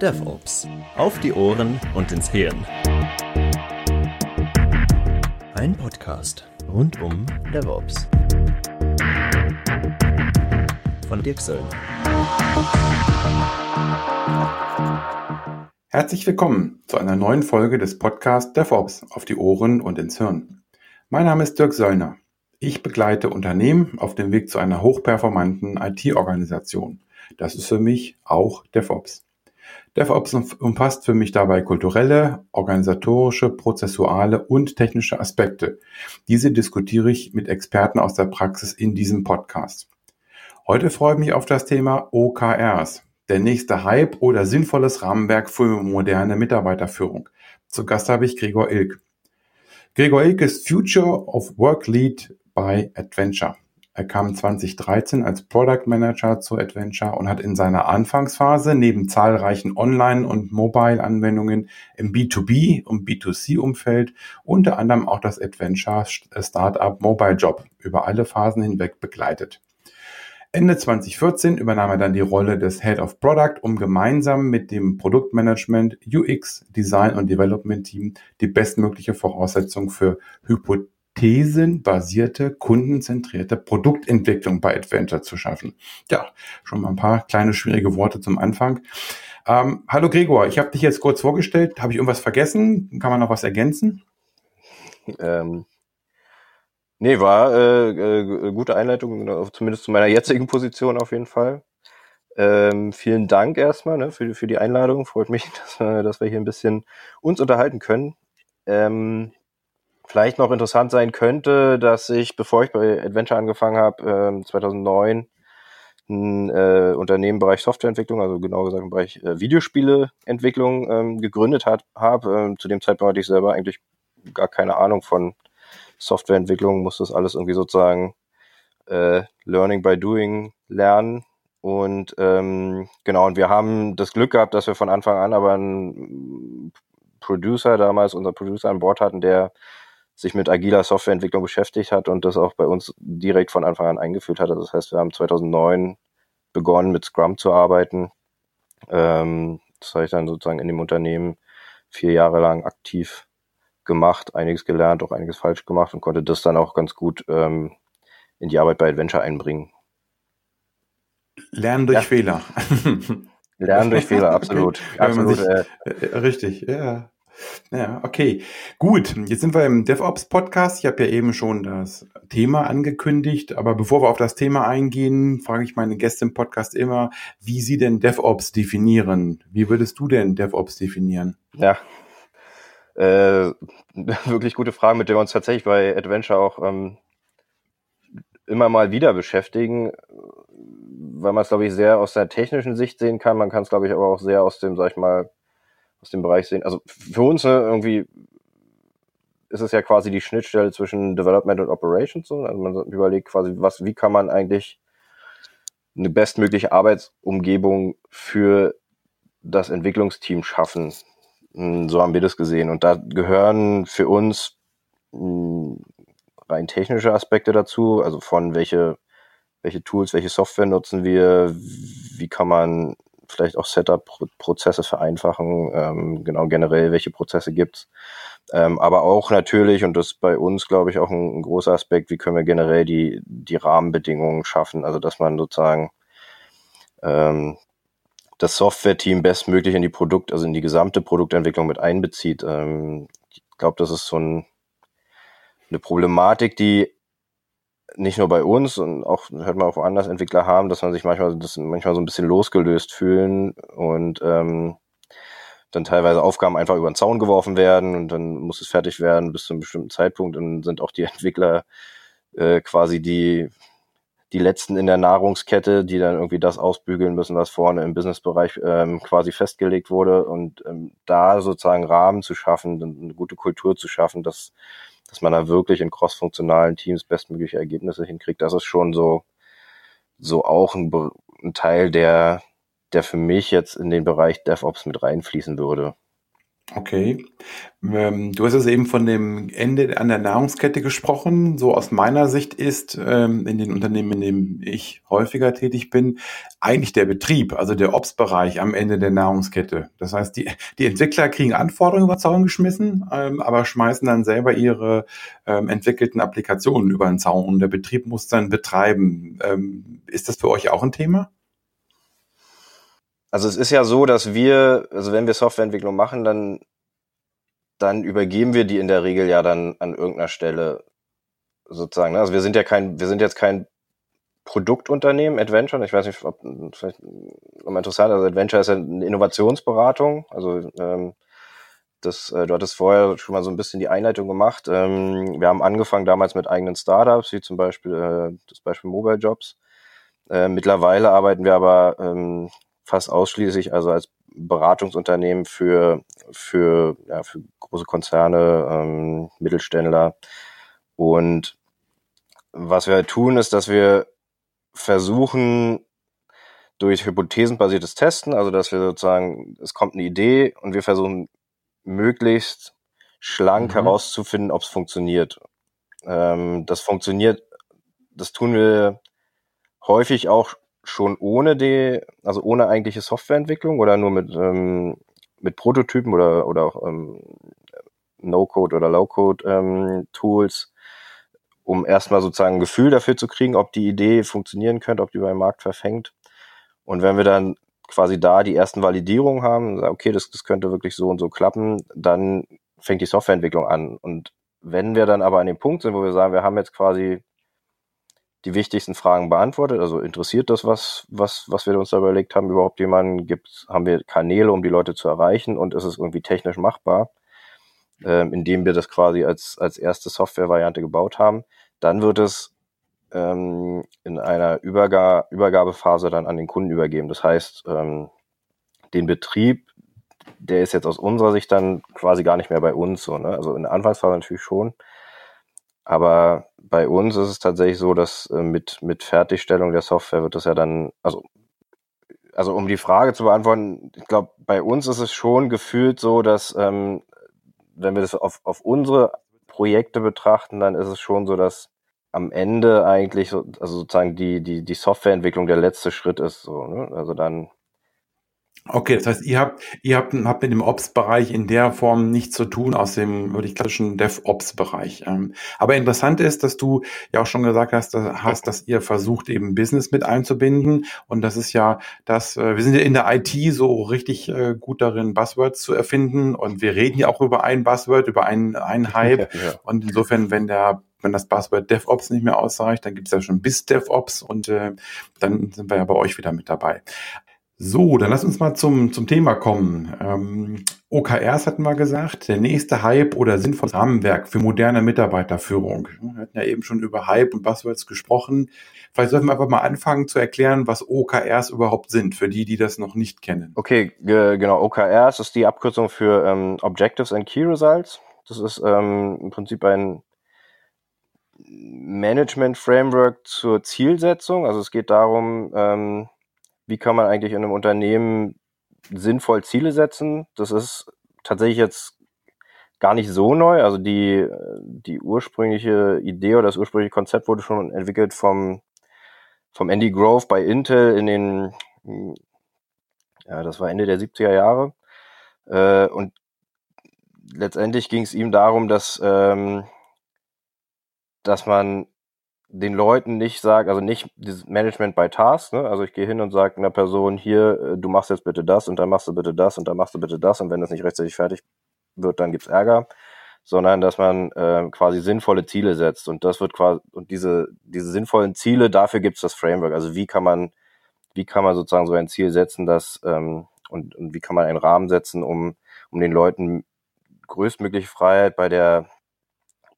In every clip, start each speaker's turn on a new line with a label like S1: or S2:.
S1: DevOps. Auf die Ohren und ins Hirn. Ein Podcast rund um DevOps. Von Dirk Söllner.
S2: Herzlich willkommen zu einer neuen Folge des Podcasts DevOps auf die Ohren und ins Hirn. Mein Name ist Dirk Söllner. Ich begleite Unternehmen auf dem Weg zu einer hochperformanten IT-Organisation. Das ist für mich auch DevOps. DevOps umfasst für mich dabei kulturelle, organisatorische, prozessuale und technische Aspekte. Diese diskutiere ich mit Experten aus der Praxis in diesem Podcast. Heute freue ich mich auf das Thema OKRs, der nächste Hype oder sinnvolles Rahmenwerk für moderne Mitarbeiterführung. Zu Gast habe ich Gregor Ilk. Gregor Ilk ist Future of Work Lead bei Adventure. Er kam 2013 als Product Manager zu Adventure und hat in seiner Anfangsphase neben zahlreichen Online- und Mobile-Anwendungen im B2B- und B2C-Umfeld unter anderem auch das Adventure Startup Mobile Job über alle Phasen hinweg begleitet. Ende 2014 übernahm er dann die Rolle des Head of Product, um gemeinsam mit dem Produktmanagement, UX, Design und Development Team die bestmögliche Voraussetzung für Hypothesen thesenbasierte, kundenzentrierte Produktentwicklung bei Adventure zu schaffen. Ja, schon mal ein paar kleine schwierige Worte zum Anfang. Ähm, hallo Gregor, ich habe dich jetzt kurz vorgestellt. Habe ich irgendwas vergessen? Kann man noch was ergänzen?
S3: Ähm, nee, war äh, äh, gute Einleitung, zumindest zu meiner jetzigen Position auf jeden Fall. Ähm, vielen Dank erstmal ne, für, für die Einladung. Freut mich, dass, äh, dass wir hier ein bisschen uns unterhalten können. Ähm, vielleicht noch interessant sein könnte, dass ich, bevor ich bei Adventure angefangen habe, äh, 2009 ein äh, Unternehmen im Bereich Softwareentwicklung, also genau gesagt im Bereich äh, Videospieleentwicklung ähm, gegründet habe. Ähm, zu dem Zeitpunkt hatte ich selber eigentlich gar keine Ahnung von Softwareentwicklung, musste das alles irgendwie sozusagen äh, Learning by Doing lernen. Und ähm, genau, und wir haben das Glück gehabt, dass wir von Anfang an aber einen Producer damals, unser Producer an Bord hatten, der sich mit agiler Softwareentwicklung beschäftigt hat und das auch bei uns direkt von Anfang an eingeführt hat. Also das heißt, wir haben 2009 begonnen mit Scrum zu arbeiten. Ähm, das habe ich dann sozusagen in dem Unternehmen vier Jahre lang aktiv gemacht, einiges gelernt, auch einiges falsch gemacht und konnte das dann auch ganz gut ähm, in die Arbeit bei Adventure einbringen.
S2: Lernen durch ja. Fehler.
S3: Lernen durch Fehler, absolut. absolut
S2: sich, äh, äh, richtig, ja. Ja, okay. Gut, jetzt sind wir im DevOps-Podcast. Ich habe ja eben schon das Thema angekündigt, aber bevor wir auf das Thema eingehen, frage ich meine Gäste im Podcast immer, wie sie denn DevOps definieren. Wie würdest du denn DevOps definieren?
S3: Ja, äh, wirklich gute Frage, mit der wir uns tatsächlich bei Adventure auch ähm, immer mal wieder beschäftigen, weil man es, glaube ich, sehr aus der technischen Sicht sehen kann. Man kann es, glaube ich, aber auch sehr aus dem, sag ich mal, aus dem Bereich sehen. Also für uns ne, irgendwie ist es ja quasi die Schnittstelle zwischen Development und Operations. Also man überlegt quasi, was, wie kann man eigentlich eine bestmögliche Arbeitsumgebung für das Entwicklungsteam schaffen. Hm, so haben wir das gesehen. Und da gehören für uns hm, rein technische Aspekte dazu, also von welche, welche Tools, welche Software nutzen wir, wie kann man vielleicht auch Setup-Prozesse vereinfachen, ähm, genau generell, welche Prozesse gibt's. Ähm, aber auch natürlich, und das ist bei uns, glaube ich, auch ein, ein, großer Aspekt, wie können wir generell die, die Rahmenbedingungen schaffen, also dass man sozusagen ähm, das Software-Team bestmöglich in die Produkt, also in die gesamte Produktentwicklung mit einbezieht. Ähm, ich glaube, das ist so ein, eine Problematik, die nicht nur bei uns und auch hört man auch woanders Entwickler haben, dass man sich manchmal, das manchmal so ein bisschen losgelöst fühlen und ähm, dann teilweise Aufgaben einfach über den Zaun geworfen werden und dann muss es fertig werden bis zu einem bestimmten Zeitpunkt und sind auch die Entwickler äh, quasi die die letzten in der Nahrungskette, die dann irgendwie das ausbügeln müssen, was vorne im Businessbereich ähm, quasi festgelegt wurde und ähm, da sozusagen Rahmen zu schaffen, eine gute Kultur zu schaffen, dass dass man da wirklich in crossfunktionalen Teams bestmögliche Ergebnisse hinkriegt. Das ist schon so, so auch ein, ein Teil, der, der für mich jetzt in den Bereich DevOps mit reinfließen würde.
S2: Okay. Ähm, du hast es eben von dem Ende an der Nahrungskette gesprochen. So aus meiner Sicht ist ähm, in den Unternehmen, in denen ich häufiger tätig bin, eigentlich der Betrieb, also der Ops-Bereich am Ende der Nahrungskette. Das heißt, die, die Entwickler kriegen Anforderungen über Zaun geschmissen, ähm, aber schmeißen dann selber ihre entwickelten Applikationen über den Zaun und der Betrieb muss dann betreiben. Ist das für euch auch ein Thema?
S3: Also es ist ja so, dass wir, also wenn wir Softwareentwicklung machen, dann, dann übergeben wir die in der Regel ja dann an irgendeiner Stelle sozusagen. Ne? Also wir sind ja kein, wir sind jetzt kein Produktunternehmen, Adventure. Ich weiß nicht, ob vielleicht noch interessant, also Adventure ist ja eine Innovationsberatung. Also ähm, das, äh, du hattest vorher schon mal so ein bisschen die Einleitung gemacht. Ähm, wir haben angefangen damals mit eigenen Startups, wie zum Beispiel äh, das Beispiel Mobile Jobs. Äh, mittlerweile arbeiten wir aber ähm, fast ausschließlich also als Beratungsunternehmen für, für, ja, für große Konzerne, ähm, Mittelständler. Und was wir tun, ist, dass wir versuchen, durch hypothesenbasiertes Testen, also dass wir sozusagen, es kommt eine Idee und wir versuchen möglichst schlank mhm. herauszufinden, ob es funktioniert. Ähm, das funktioniert, das tun wir häufig auch schon ohne die, also ohne eigentliche Softwareentwicklung oder nur mit, ähm, mit Prototypen oder, oder auch ähm, No-Code oder Low-Code-Tools, ähm, um erstmal sozusagen ein Gefühl dafür zu kriegen, ob die Idee funktionieren könnte, ob die beim Markt verfängt. Und wenn wir dann quasi da die ersten Validierungen haben, okay, das, das könnte wirklich so und so klappen, dann fängt die Softwareentwicklung an. Und wenn wir dann aber an dem Punkt sind, wo wir sagen, wir haben jetzt quasi die wichtigsten Fragen beantwortet. Also interessiert das was, was, was wir uns da überlegt haben, überhaupt jemanden? Gibt, haben wir Kanäle, um die Leute zu erreichen und ist es irgendwie technisch machbar, ähm, indem wir das quasi als, als erste Software-Variante gebaut haben. Dann wird es ähm, in einer Überga Übergabephase dann an den Kunden übergeben. Das heißt, ähm, den Betrieb, der ist jetzt aus unserer Sicht dann quasi gar nicht mehr bei uns. So, ne? Also in der Anfangsphase natürlich schon. Aber bei uns ist es tatsächlich so, dass äh, mit, mit Fertigstellung der Software wird das ja dann, also, also um die Frage zu beantworten, ich glaube, bei uns ist es schon gefühlt so, dass ähm, wenn wir das auf, auf unsere Projekte betrachten, dann ist es schon so, dass am Ende eigentlich so, also sozusagen die, die, die Softwareentwicklung der letzte Schritt ist. So, ne? Also dann
S2: Okay, das heißt, ihr habt, ihr habt, habt mit dem Ops-Bereich in der Form nichts zu tun aus dem wirklich klassischen DevOps-Bereich. Ähm, aber interessant ist, dass du ja auch schon gesagt hast, dass, hast, dass ihr versucht, eben Business mit einzubinden. Und das ist ja das, äh, wir sind ja in der IT so richtig äh, gut darin, Buzzwords zu erfinden. Und wir reden ja auch über ein Buzzword, über einen, einen Hype. Ja, ja. Und insofern, wenn der wenn das Buzzword DevOps nicht mehr ausreicht, dann gibt es ja schon bis DevOps und äh, dann sind wir ja bei euch wieder mit dabei. So, dann lass uns mal zum, zum Thema kommen. Ähm, OKRs hatten wir gesagt, der nächste Hype oder sinnvolles Rahmenwerk für moderne Mitarbeiterführung. Wir hatten ja eben schon über Hype und Buzzwords gesprochen. Vielleicht sollten wir einfach mal anfangen zu erklären, was OKRs überhaupt sind, für die, die das noch nicht kennen.
S3: Okay, genau. OKRs ist die Abkürzung für ähm, Objectives and Key Results. Das ist ähm, im Prinzip ein Management-Framework zur Zielsetzung. Also es geht darum, ähm, wie kann man eigentlich in einem Unternehmen sinnvoll Ziele setzen. Das ist tatsächlich jetzt gar nicht so neu. Also die, die ursprüngliche Idee oder das ursprüngliche Konzept wurde schon entwickelt vom, vom Andy Grove bei Intel in den, ja, das war Ende der 70er Jahre. Äh, und letztendlich ging es ihm darum, dass, ähm, dass man den Leuten nicht sage, also nicht dieses Management by Task, ne? also ich gehe hin und sage einer Person hier, äh, du machst jetzt bitte das und dann machst du bitte das und dann machst du bitte das und wenn das nicht rechtzeitig fertig wird, dann gibt's Ärger, sondern dass man äh, quasi sinnvolle Ziele setzt und das wird quasi und diese diese sinnvollen Ziele, dafür gibt's das Framework. Also wie kann man wie kann man sozusagen so ein Ziel setzen, dass ähm, und, und wie kann man einen Rahmen setzen, um um den Leuten größtmögliche Freiheit bei der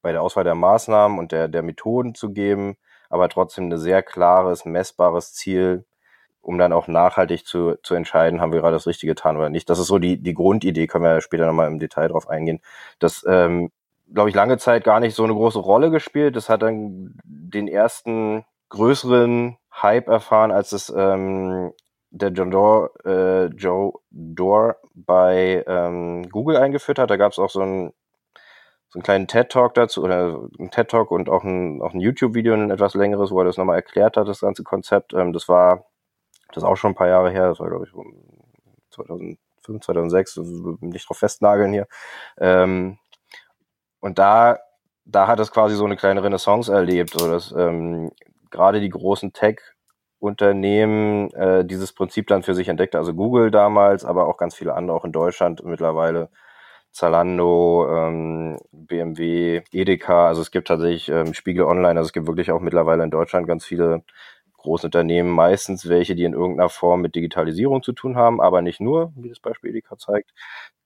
S3: bei der Auswahl der Maßnahmen und der, der Methoden zu geben, aber trotzdem ein sehr klares, messbares Ziel, um dann auch nachhaltig zu, zu entscheiden, haben wir gerade das Richtige getan oder nicht. Das ist so die, die Grundidee, können wir später nochmal im Detail drauf eingehen. Das, ähm, glaube ich, lange Zeit gar nicht so eine große Rolle gespielt. Das hat dann den ersten größeren Hype erfahren, als es ähm, der John Doerr, äh, Joe Doerr bei ähm, Google eingeführt hat. Da gab es auch so einen, so einen kleinen TED-Talk dazu, oder ein TED-Talk und auch ein, auch ein YouTube-Video, ein etwas längeres, wo er das nochmal erklärt hat, das ganze Konzept. Ähm, das war, das ist auch schon ein paar Jahre her, das war, glaube ich, 2005, 2006, nicht drauf festnageln hier. Ähm, und da, da hat es quasi so eine kleine Renaissance erlebt, so dass ähm, gerade die großen Tech-Unternehmen äh, dieses Prinzip dann für sich entdeckte. Also Google damals, aber auch ganz viele andere, auch in Deutschland mittlerweile. Zalando, ähm, BMW, Edeka, also es gibt tatsächlich ähm, Spiegel Online, also es gibt wirklich auch mittlerweile in Deutschland ganz viele große Unternehmen, meistens welche, die in irgendeiner Form mit Digitalisierung zu tun haben, aber nicht nur, wie das Beispiel Edeka zeigt,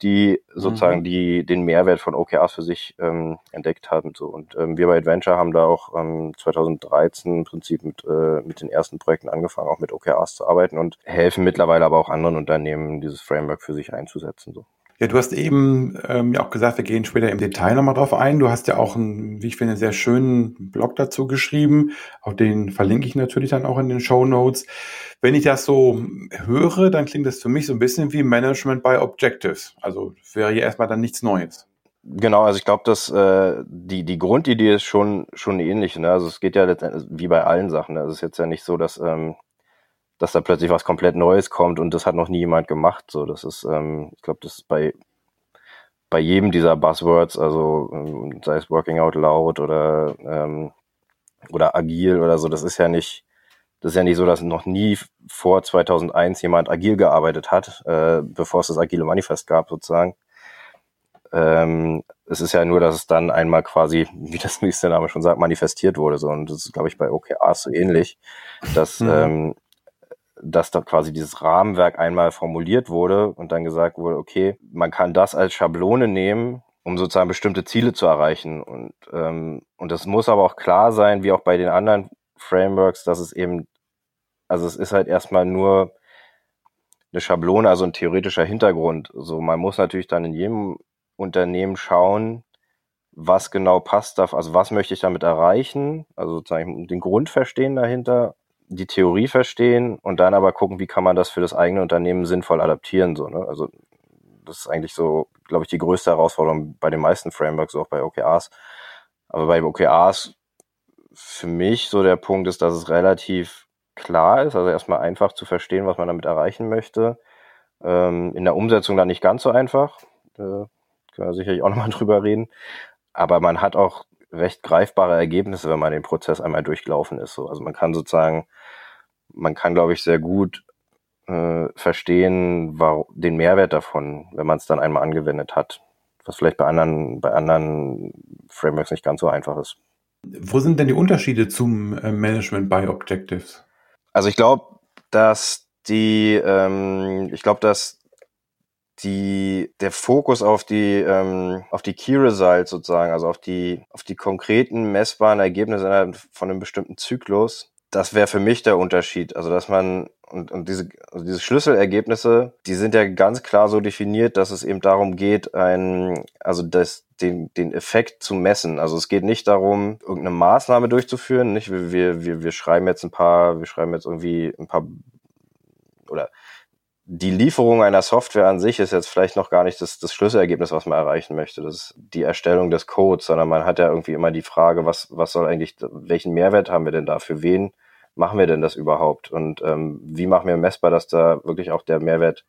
S3: die sozusagen mhm. die den Mehrwert von OKRs für sich ähm, entdeckt haben. So. Und ähm, wir bei Adventure haben da auch ähm, 2013 im Prinzip mit, äh, mit den ersten Projekten angefangen, auch mit OKRs zu arbeiten und helfen mittlerweile aber auch anderen Unternehmen, dieses Framework für sich einzusetzen. So.
S2: Ja, du hast eben ähm, ja auch gesagt, wir gehen später im Detail nochmal drauf ein. Du hast ja auch einen, wie ich finde, sehr schönen Blog dazu geschrieben. Auch den verlinke ich natürlich dann auch in den Show Notes. Wenn ich das so höre, dann klingt das für mich so ein bisschen wie Management by Objectives. Also wäre hier erstmal dann nichts Neues.
S3: Genau, also ich glaube, dass äh, die die Grundidee ist schon schon ähnlich. Ne? Also es geht ja letztendlich wie bei allen Sachen. Ne? Es ist jetzt ja nicht so, dass ähm, dass da plötzlich was komplett Neues kommt und das hat noch nie jemand gemacht. So, das ist, ähm, ich glaube, das ist bei bei jedem dieser Buzzwords, also ähm, sei es Working Out Loud oder ähm, oder agil oder so, das ist ja nicht das ist ja nicht so, dass noch nie vor 2001 jemand agil gearbeitet hat, äh, bevor es das agile Manifest gab sozusagen. Ähm, es ist ja nur, dass es dann einmal quasi, wie das nächste Name schon sagt, manifestiert wurde. So. Und das ist, glaube ich, bei OKRs so ähnlich, dass mhm. ähm, dass dort quasi dieses Rahmenwerk einmal formuliert wurde und dann gesagt wurde, okay, man kann das als Schablone nehmen, um sozusagen bestimmte Ziele zu erreichen. Und, ähm, und das muss aber auch klar sein, wie auch bei den anderen Frameworks, dass es eben, also es ist halt erstmal nur eine Schablone, also ein theoretischer Hintergrund. So, also man muss natürlich dann in jedem Unternehmen schauen, was genau passt da, also was möchte ich damit erreichen, also sozusagen den Grund verstehen dahinter die Theorie verstehen und dann aber gucken, wie kann man das für das eigene Unternehmen sinnvoll adaptieren. So, ne? Also das ist eigentlich so, glaube ich, die größte Herausforderung bei den meisten Frameworks, auch bei OKRs. Aber bei OKRs für mich so der Punkt ist, dass es relativ klar ist, also erstmal einfach zu verstehen, was man damit erreichen möchte. Ähm, in der Umsetzung dann nicht ganz so einfach. Äh, können wir sicherlich auch nochmal drüber reden. Aber man hat auch recht greifbare Ergebnisse, wenn man den Prozess einmal durchlaufen ist. So. Also man kann sozusagen man kann, glaube ich, sehr gut äh, verstehen, den Mehrwert davon, wenn man es dann einmal angewendet hat, was vielleicht bei anderen, bei anderen Frameworks nicht ganz so einfach ist.
S2: Wo sind denn die Unterschiede zum äh, Management by Objectives?
S3: Also ich glaube, dass die, ähm, ich glaube, dass die, der Fokus auf die, ähm, auf die Key Results sozusagen, also auf die, auf die konkreten messbaren Ergebnisse von einem bestimmten Zyklus, das wäre für mich der Unterschied. Also, dass man, und, und diese, also diese Schlüsselergebnisse, die sind ja ganz klar so definiert, dass es eben darum geht, ein, also das, den, den Effekt zu messen. Also es geht nicht darum, irgendeine Maßnahme durchzuführen. Nicht, wir, wir, wir schreiben jetzt ein paar, wir schreiben jetzt irgendwie ein paar oder die Lieferung einer Software an sich ist jetzt vielleicht noch gar nicht das, das Schlüsselergebnis, was man erreichen möchte. Das ist die Erstellung des Codes, sondern man hat ja irgendwie immer die Frage, was, was soll eigentlich, welchen Mehrwert haben wir denn da? Für wen machen wir denn das überhaupt? Und ähm, wie machen wir messbar, dass da wirklich auch der Mehrwert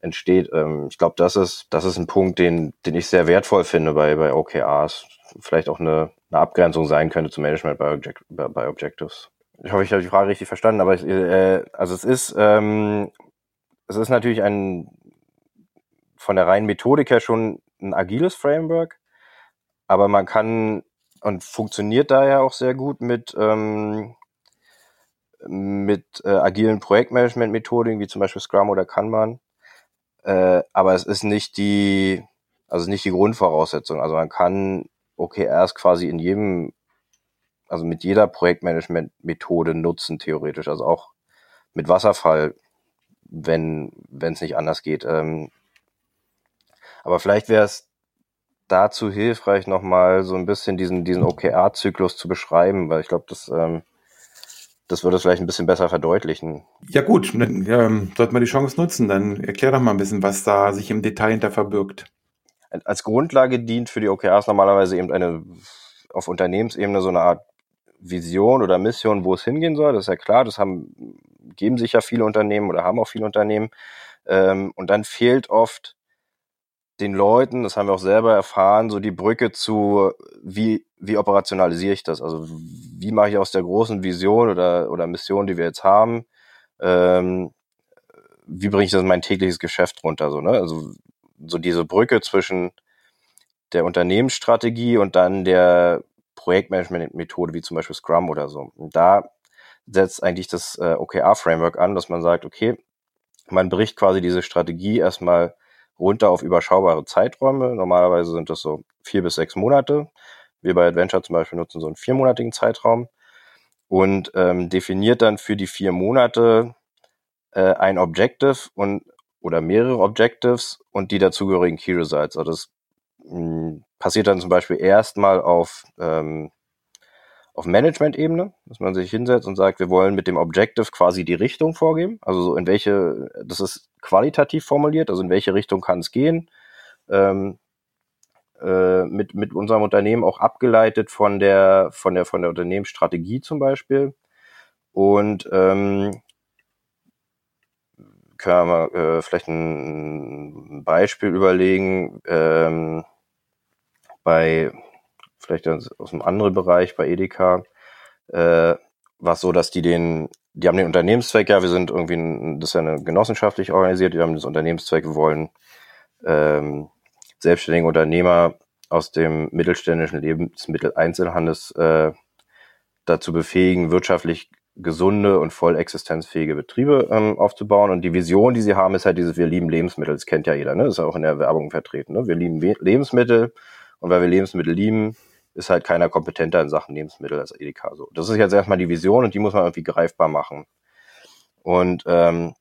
S3: entsteht? Ähm, ich glaube, das ist, das ist ein Punkt, den, den ich sehr wertvoll finde bei, bei OKRs. Vielleicht auch eine, eine Abgrenzung sein könnte zum Management bei, Object, bei Objectives. Ich hoffe, ich habe die Frage richtig verstanden, aber ich, äh, also es ist, ähm, es ist natürlich ein von der reinen Methodik her schon ein agiles Framework, aber man kann und funktioniert daher auch sehr gut mit ähm, mit äh, agilen Projektmanagement-Methodiken wie zum Beispiel Scrum oder Kanban. Äh, aber es ist nicht die, also nicht die Grundvoraussetzung. Also man kann OKRs quasi in jedem, also mit jeder Projektmanagement-Methode nutzen, theoretisch. Also auch mit Wasserfall wenn wenn es nicht anders geht. Ähm, aber vielleicht wäre es dazu hilfreich, nochmal so ein bisschen diesen, diesen OKR-Zyklus zu beschreiben, weil ich glaube, das, ähm, das würde es vielleicht ein bisschen besser verdeutlichen.
S2: Ja gut, dann ähm, sollten wir die Chance nutzen. Dann erklär doch mal ein bisschen, was da sich im Detail hinter verbirgt.
S3: Als Grundlage dient für die OKRs normalerweise eben eine auf Unternehmensebene so eine Art Vision oder Mission, wo es hingehen soll. Das ist ja klar, das haben, geben sich ja viele Unternehmen oder haben auch viele Unternehmen. Ähm, und dann fehlt oft den Leuten, das haben wir auch selber erfahren, so die Brücke zu, wie, wie operationalisiere ich das? Also wie mache ich aus der großen Vision oder, oder Mission, die wir jetzt haben, ähm, wie bringe ich das in mein tägliches Geschäft runter? So, ne? Also so diese Brücke zwischen der Unternehmensstrategie und dann der Projektmanagement-Methode, wie zum Beispiel Scrum oder so. Und da setzt eigentlich das äh, OKR-Framework an, dass man sagt, okay, man bricht quasi diese Strategie erstmal runter auf überschaubare Zeiträume. Normalerweise sind das so vier bis sechs Monate. Wir bei Adventure zum Beispiel nutzen so einen viermonatigen Zeitraum und ähm, definiert dann für die vier Monate äh, ein Objective und oder mehrere Objectives und die dazugehörigen Key Results. Also das mh, hm, passiert dann zum Beispiel erstmal auf ähm, auf Management-Ebene, dass man sich hinsetzt und sagt, wir wollen mit dem Objective quasi die Richtung vorgeben. Also so in welche, das ist qualitativ formuliert, also in welche Richtung kann es gehen. Ähm, äh, mit, mit unserem Unternehmen auch abgeleitet von der, von der, von der Unternehmensstrategie zum Beispiel. Und ähm, können wir äh, vielleicht ein Beispiel überlegen. Ähm, bei vielleicht aus einem anderen Bereich bei Edeka, äh, war es so, dass die den, die haben den Unternehmenszweck, ja, wir sind irgendwie, ein, das ist ja eine genossenschaftlich organisiert, die haben das Unternehmenszweck, wir wollen ähm, selbstständige Unternehmer aus dem mittelständischen Lebensmitteleinzelhandels äh, dazu befähigen, wirtschaftlich gesunde und voll existenzfähige Betriebe ähm, aufzubauen. Und die Vision, die sie haben, ist halt dieses, wir lieben Lebensmittel. Das kennt ja jeder, ne? Das ist auch in der Werbung vertreten. Ne? Wir lieben Lebensmittel und weil wir Lebensmittel lieben, ist halt keiner kompetenter in Sachen Lebensmittel als Edeka. So, das ist jetzt erstmal die Vision und die muss man irgendwie greifbar machen. Und ähm,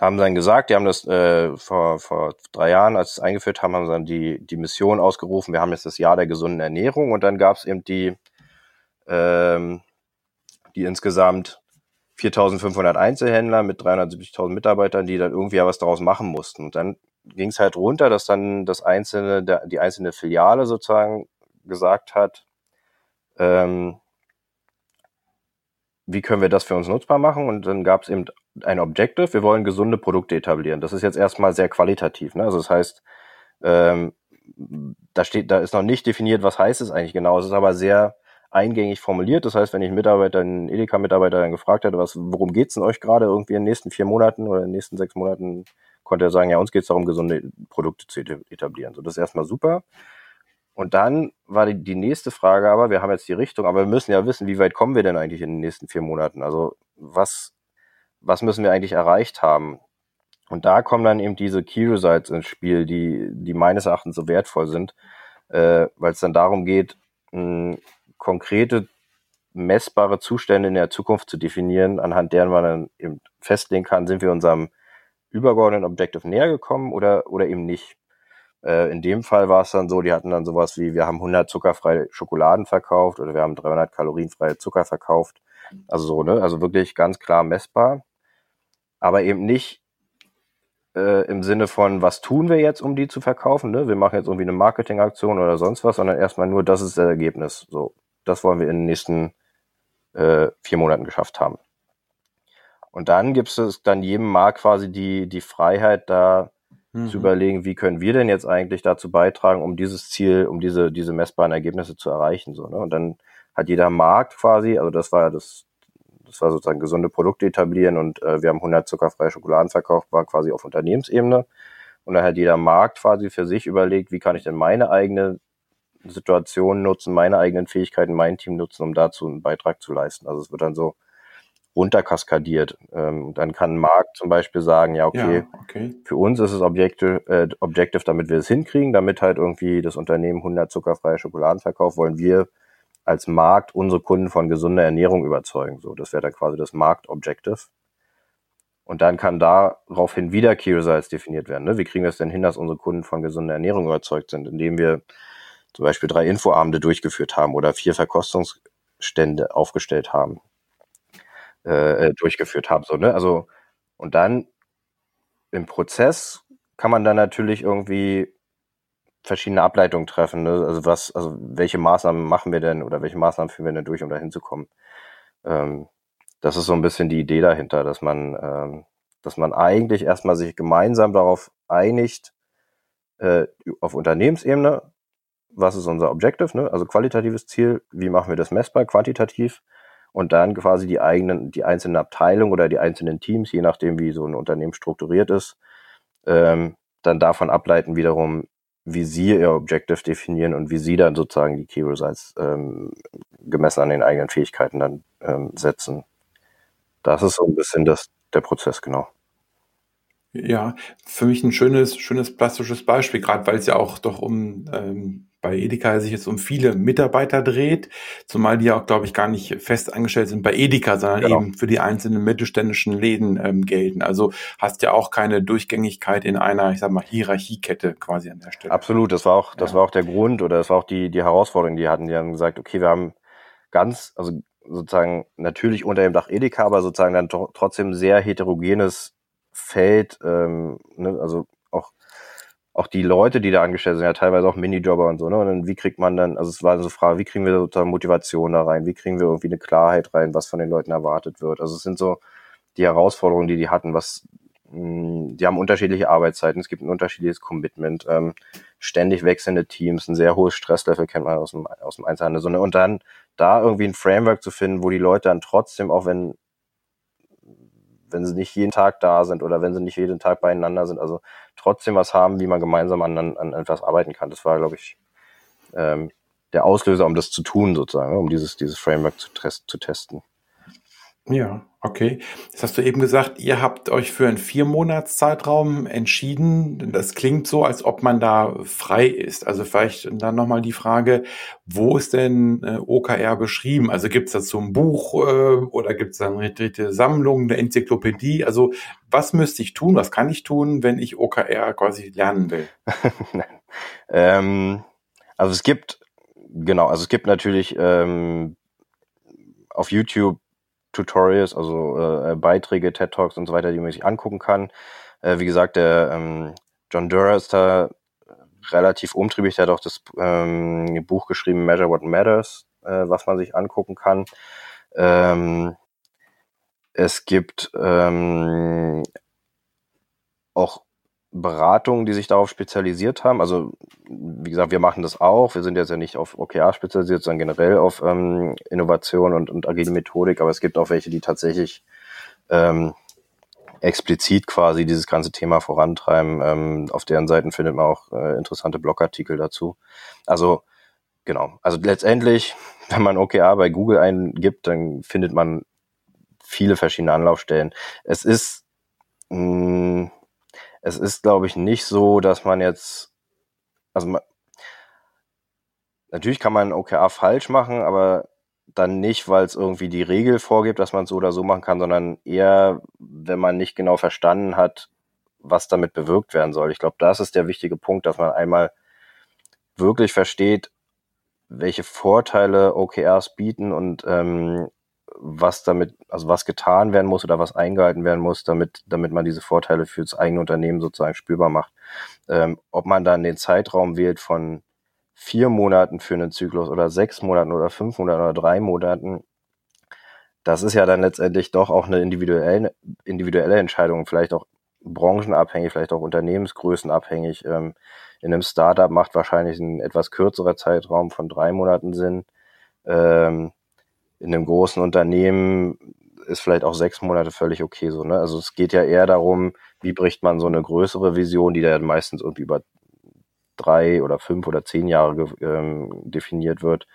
S3: haben dann gesagt, die haben das äh, vor, vor drei Jahren, als sie es eingeführt haben, haben sie dann die, die Mission ausgerufen, wir haben jetzt das Jahr der gesunden Ernährung und dann gab es eben die, ähm, die insgesamt 4.500 Einzelhändler mit 370.000 Mitarbeitern, die dann irgendwie ja was daraus machen mussten. Und dann ging es halt runter, dass dann das einzelne, die einzelne Filiale sozusagen gesagt hat, ähm, wie können wir das für uns nutzbar machen? Und dann gab es eben ein Objective, wir wollen gesunde Produkte etablieren. Das ist jetzt erstmal sehr qualitativ. Ne? Also das heißt, ähm, da steht, da ist noch nicht definiert, was heißt es eigentlich genau. Es ist aber sehr eingängig formuliert. Das heißt, wenn ich einen Mitarbeiter, einen Edeka-Mitarbeiter dann gefragt hätte, was, worum geht's denn euch gerade irgendwie in den nächsten vier Monaten oder in den nächsten sechs Monaten, konnte er sagen, ja, uns geht es darum, gesunde Produkte zu etablieren. So, das ist erstmal super. Und dann war die, die nächste Frage aber, wir haben jetzt die Richtung, aber wir müssen ja wissen, wie weit kommen wir denn eigentlich in den nächsten vier Monaten? Also was, was müssen wir eigentlich erreicht haben? Und da kommen dann eben diese Key Results ins Spiel, die, die meines Erachtens so wertvoll sind, äh, weil es dann darum geht, mh, konkrete messbare Zustände in der Zukunft zu definieren, anhand deren man dann eben festlegen kann, sind wir unserem übergeordneten Objective näher gekommen oder, oder eben nicht. Äh, in dem Fall war es dann so, die hatten dann sowas wie, wir haben 100 zuckerfreie Schokoladen verkauft oder wir haben 300 kalorienfreie Zucker verkauft. Also so, ne? Also wirklich ganz klar messbar. Aber eben nicht äh, im Sinne von, was tun wir jetzt, um die zu verkaufen? Ne? Wir machen jetzt irgendwie eine Marketingaktion oder sonst was, sondern erstmal nur, das ist das Ergebnis. So, das wollen wir in den nächsten äh, vier Monaten geschafft haben. Und dann gibt es dann jedem Markt quasi die, die Freiheit, da mhm. zu überlegen, wie können wir denn jetzt eigentlich dazu beitragen, um dieses Ziel, um diese, diese messbaren Ergebnisse zu erreichen. So, ne? Und dann hat jeder Markt quasi, also das war ja das, das war sozusagen gesunde Produkte etablieren und äh, wir haben 100 zuckerfreie Schokoladen verkauft, war quasi auf Unternehmensebene. Und dann hat jeder Markt quasi für sich überlegt, wie kann ich denn meine eigene Situation nutzen, meine eigenen Fähigkeiten, mein Team nutzen, um dazu einen Beitrag zu leisten. Also es wird dann so runterkaskadiert. Ähm, dann kann ein Markt zum Beispiel sagen, ja, okay, ja, okay. für uns ist es Objective, äh, Objective, damit wir es hinkriegen, damit halt irgendwie das Unternehmen 100 zuckerfreie Schokoladen verkauft, wollen wir als Markt unsere Kunden von gesunder Ernährung überzeugen. So, das wäre dann quasi das Markt-Objective. Und dann kann daraufhin wieder Key Results definiert werden. Ne? Wie kriegen wir es denn hin, dass unsere Kunden von gesunder Ernährung überzeugt sind, indem wir zum Beispiel drei Infoabende durchgeführt haben oder vier Verkostungsstände aufgestellt haben. äh, durchgeführt habe. So, ne? Also, und dann im Prozess kann man dann natürlich irgendwie verschiedene Ableitungen treffen. Ne? Also was, also welche Maßnahmen machen wir denn oder welche Maßnahmen führen wir denn durch, um da hinzukommen? Ähm, das ist so ein bisschen die Idee dahinter, dass man, ähm, dass man eigentlich erstmal sich gemeinsam darauf einigt, äh, auf Unternehmensebene, was ist unser Objective, ne? also qualitatives Ziel, wie machen wir das messbar, quantitativ und dann quasi die eigenen, die einzelnen Abteilungen oder die einzelnen Teams, je nachdem wie so ein Unternehmen strukturiert ist, ähm, dann davon ableiten wiederum, wie sie ihr Objective definieren und wie sie dann sozusagen die Key Results ähm, gemessen an den eigenen Fähigkeiten dann ähm, setzen. Das ist so ein bisschen das, der Prozess, genau.
S2: Ja, für mich ein schönes, schönes plastisches Beispiel, gerade weil es ja auch doch um ähm, bei Edeka sich jetzt um viele Mitarbeiter dreht, zumal die ja auch, glaube ich, gar nicht fest angestellt sind bei Edeka, sondern genau. eben für die einzelnen mittelständischen Läden ähm, gelten. Also hast ja auch keine Durchgängigkeit in einer, ich sag mal, Hierarchiekette quasi an der Stelle.
S3: Absolut, das war auch, das ja. war auch der Grund oder das war auch die, die Herausforderung, die hatten. Die haben gesagt, okay, wir haben ganz, also sozusagen natürlich unter dem Dach Edeka, aber sozusagen dann trotzdem sehr heterogenes Feld, ähm, ne, also auch die Leute, die da angestellt sind, ja teilweise auch Minijobber und so, ne? Und dann, wie kriegt man dann, also es war so eine Frage, wie kriegen wir sozusagen Motivation da rein, wie kriegen wir irgendwie eine Klarheit rein, was von den Leuten erwartet wird. Also es sind so die Herausforderungen, die die hatten, was mh, hm, die haben unterschiedliche Arbeitszeiten, es gibt ein unterschiedliches Commitment, ähm, ständig wechselnde Teams, ein sehr hohes Stresslevel kennt man aus dem, aus dem Einzelhandel. So, ne? Und dann da irgendwie ein Framework zu finden, wo die Leute dann trotzdem, auch wenn wenn sie nicht jeden Tag da sind oder wenn sie nicht jeden Tag beieinander sind, also trotzdem was haben, wie man gemeinsam an, an etwas arbeiten kann. Das war, glaube ich, ähm, der Auslöser, um das zu tun, sozusagen, um dieses, dieses Framework zu, zu testen.
S2: Ja, okay. Das hast du eben gesagt, ihr habt euch für einen Vier-Monats-Zeitraum entschieden. Das klingt so, als ob man da frei ist. Also vielleicht dann nochmal die Frage, wo ist denn äh, OKR beschrieben? Also gibt es dazu ein Buch äh, oder gibt es eine dritte Sammlung, eine Enzyklopädie? Also was müsste ich tun, was kann ich tun, wenn ich OKR quasi lernen will?
S3: ähm, also es gibt, genau, also es gibt natürlich ähm, auf YouTube Tutorials, also äh, Beiträge, TED Talks und so weiter, die man sich angucken kann. Äh, wie gesagt, der ähm, John Durer ist da relativ umtriebig, der hat auch das ähm, Buch geschrieben, Measure What Matters, äh, was man sich angucken kann. Ähm, es gibt ähm, auch Beratungen, die sich darauf spezialisiert haben. Also wie gesagt, wir machen das auch. Wir sind jetzt ja nicht auf OKR spezialisiert, sondern generell auf ähm, Innovation und, und agile Methodik. Aber es gibt auch welche, die tatsächlich ähm, explizit quasi dieses ganze Thema vorantreiben. Ähm, auf deren Seiten findet man auch äh, interessante Blogartikel dazu. Also genau. Also letztendlich, wenn man OKR bei Google eingibt, dann findet man viele verschiedene Anlaufstellen. Es ist mh, mm, es ist, glaube ich, nicht so, dass man jetzt, also man, natürlich kann man OKR falsch machen, aber dann nicht, weil es irgendwie die Regel vorgibt, dass man es so oder so machen kann, sondern eher, wenn man nicht genau verstanden hat, was damit bewirkt werden soll. Ich glaube, das ist der wichtige Punkt, dass man einmal wirklich versteht, welche Vorteile OKRs bieten und ähm, was damit, also was getan werden muss oder was eingehalten werden muss, damit, damit man diese Vorteile für das eigene Unternehmen sozusagen spürbar macht. Ähm, ob man dann den Zeitraum wählt von vier Monaten für einen Zyklus oder sechs Monaten oder fünf Monaten oder drei Monaten, das ist ja dann letztendlich doch auch eine individuelle, individuelle Entscheidung, vielleicht auch branchenabhängig, vielleicht auch unternehmensgrößenabhängig. Ähm, in einem Startup macht wahrscheinlich ein etwas kürzerer Zeitraum von drei Monaten Sinn. Ähm, in einem großen Unternehmen ist vielleicht auch sechs Monate völlig okay so. Ne? Also es geht ja eher darum, wie bricht man so eine größere Vision, die da meistens irgendwie über drei oder fünf oder zehn Jahre ähm, definiert wird,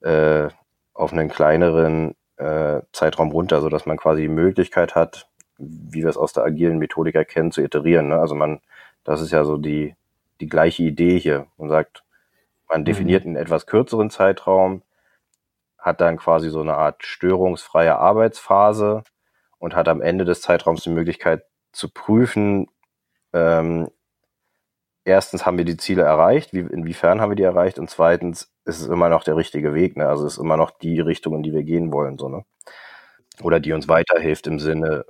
S3: äh, auf einen kleineren äh, Zeitraum runter, so dass man quasi die Möglichkeit hat, wie wir es aus der agilen Methodik erkennen, zu iterieren. Ne? Also man, das ist ja so die, die gleiche Idee hier. Man sagt, man mhm. definiert einen etwas kürzeren Zeitraum, hat dann quasi so eine Art störungsfreie Arbeitsphase und hat am Ende des Zeitraums die Möglichkeit zu prüfen, ähm, erstens haben wir die Ziele erreicht, wie, inwiefern haben wir die erreicht und zweitens ist es immer noch der richtige Weg, ne? also es ist immer noch die Richtung, in die wir gehen wollen. So, ne? oder die uns weiterhilft im Sinne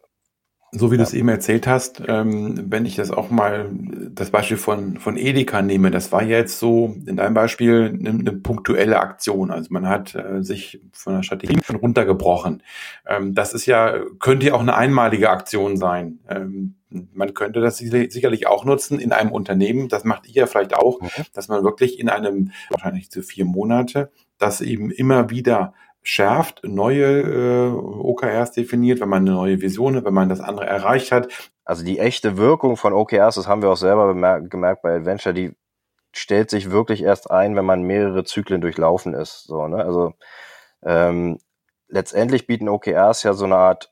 S2: so wie ja. du es eben erzählt hast, ähm, wenn ich das auch mal das Beispiel von, von Edeka nehme, das war jetzt so in deinem Beispiel eine, eine punktuelle Aktion. Also man hat äh, sich von der Strategie schon runtergebrochen. Ähm, das ist ja, könnte ja auch eine einmalige Aktion sein. Ähm, man könnte das sicherlich auch nutzen in einem Unternehmen. Das macht ihr ja vielleicht auch, mhm. dass man wirklich in einem, wahrscheinlich zu vier Monate, das eben immer wieder schärft, neue äh, OKRs definiert, wenn man eine neue Vision hat, wenn man das andere erreicht hat.
S3: Also die echte Wirkung von OKRs, das haben wir auch selber gemerkt bei Adventure, die stellt sich wirklich erst ein, wenn man mehrere Zyklen durchlaufen ist. So, ne? Also ähm, letztendlich bieten OKRs ja so eine Art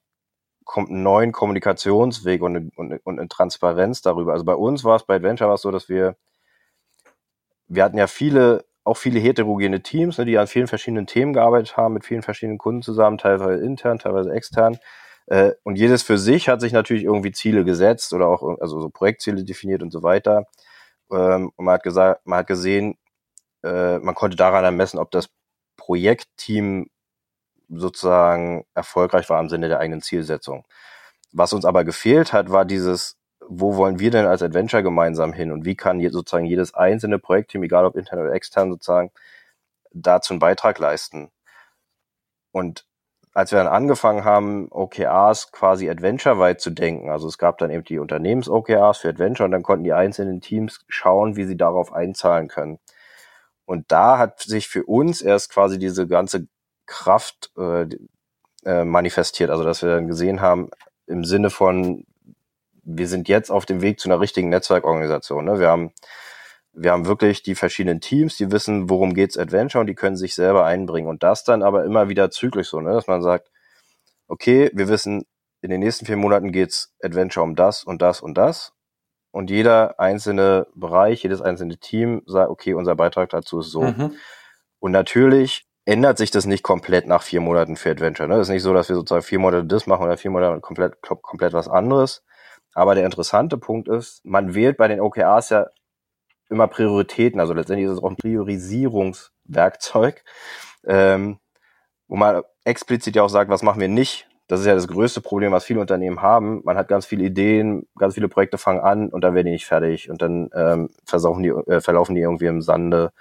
S3: einen neuen Kommunikationsweg und und, und eine Transparenz darüber. Also bei uns war es, bei Adventure war es so, dass wir, wir hatten ja viele auch viele heterogene Teams, ne, die an vielen verschiedenen Themen gearbeitet haben, mit vielen verschiedenen Kunden zusammen, teilweise intern, teilweise extern. Äh, und jedes für sich hat sich natürlich irgendwie Ziele gesetzt oder auch also so Projektziele definiert und so weiter. Ähm, und man hat gesagt, man hat gesehen, äh, man konnte daran ermessen, ob das Projektteam sozusagen erfolgreich war im Sinne der eigenen Zielsetzung. Was uns aber gefehlt hat, war dieses wo wollen wir denn als Adventure gemeinsam hin und wie kann sozusagen jedes einzelne Projektteam, egal ob intern oder extern, sozusagen dazu einen Beitrag leisten. Und als wir dann angefangen haben, OKRs quasi adventure-weit zu denken, also es gab dann eben die Unternehmens-OKRs für Adventure und dann konnten die einzelnen Teams schauen, wie sie darauf einzahlen können. Und da hat sich für uns erst quasi diese ganze Kraft äh, äh, manifestiert, also dass wir dann gesehen haben, im Sinne von, wir sind jetzt auf dem Weg zu einer richtigen Netzwerkorganisation. Ne? Wir haben wir haben wirklich die verschiedenen Teams, die wissen, worum geht's Adventure und die können sich selber einbringen. Und das dann aber immer wieder zyklisch so, ne? dass man sagt, okay, wir wissen, in den nächsten vier Monaten geht's Adventure um das und das und das. Und jeder einzelne Bereich, jedes einzelne Team sagt, okay, unser Beitrag dazu ist so. Mhm. Und natürlich ändert sich das nicht komplett nach vier Monaten für Adventure. Ne? Das ist nicht so, dass wir sozusagen vier Monate das machen oder vier Monate komplett, komplett was anderes, aber der interessante Punkt ist, man wählt bei den OKRs ja immer Prioritäten. Also letztendlich ist es auch ein Priorisierungswerkzeug, ähm, wo man explizit ja auch sagt, was machen wir nicht. Das ist ja das größte Problem, was viele Unternehmen haben. Man hat ganz viele Ideen, ganz viele Projekte fangen an und dann werden die nicht fertig und dann ähm, versauchen die, äh, verlaufen die irgendwie im Sande.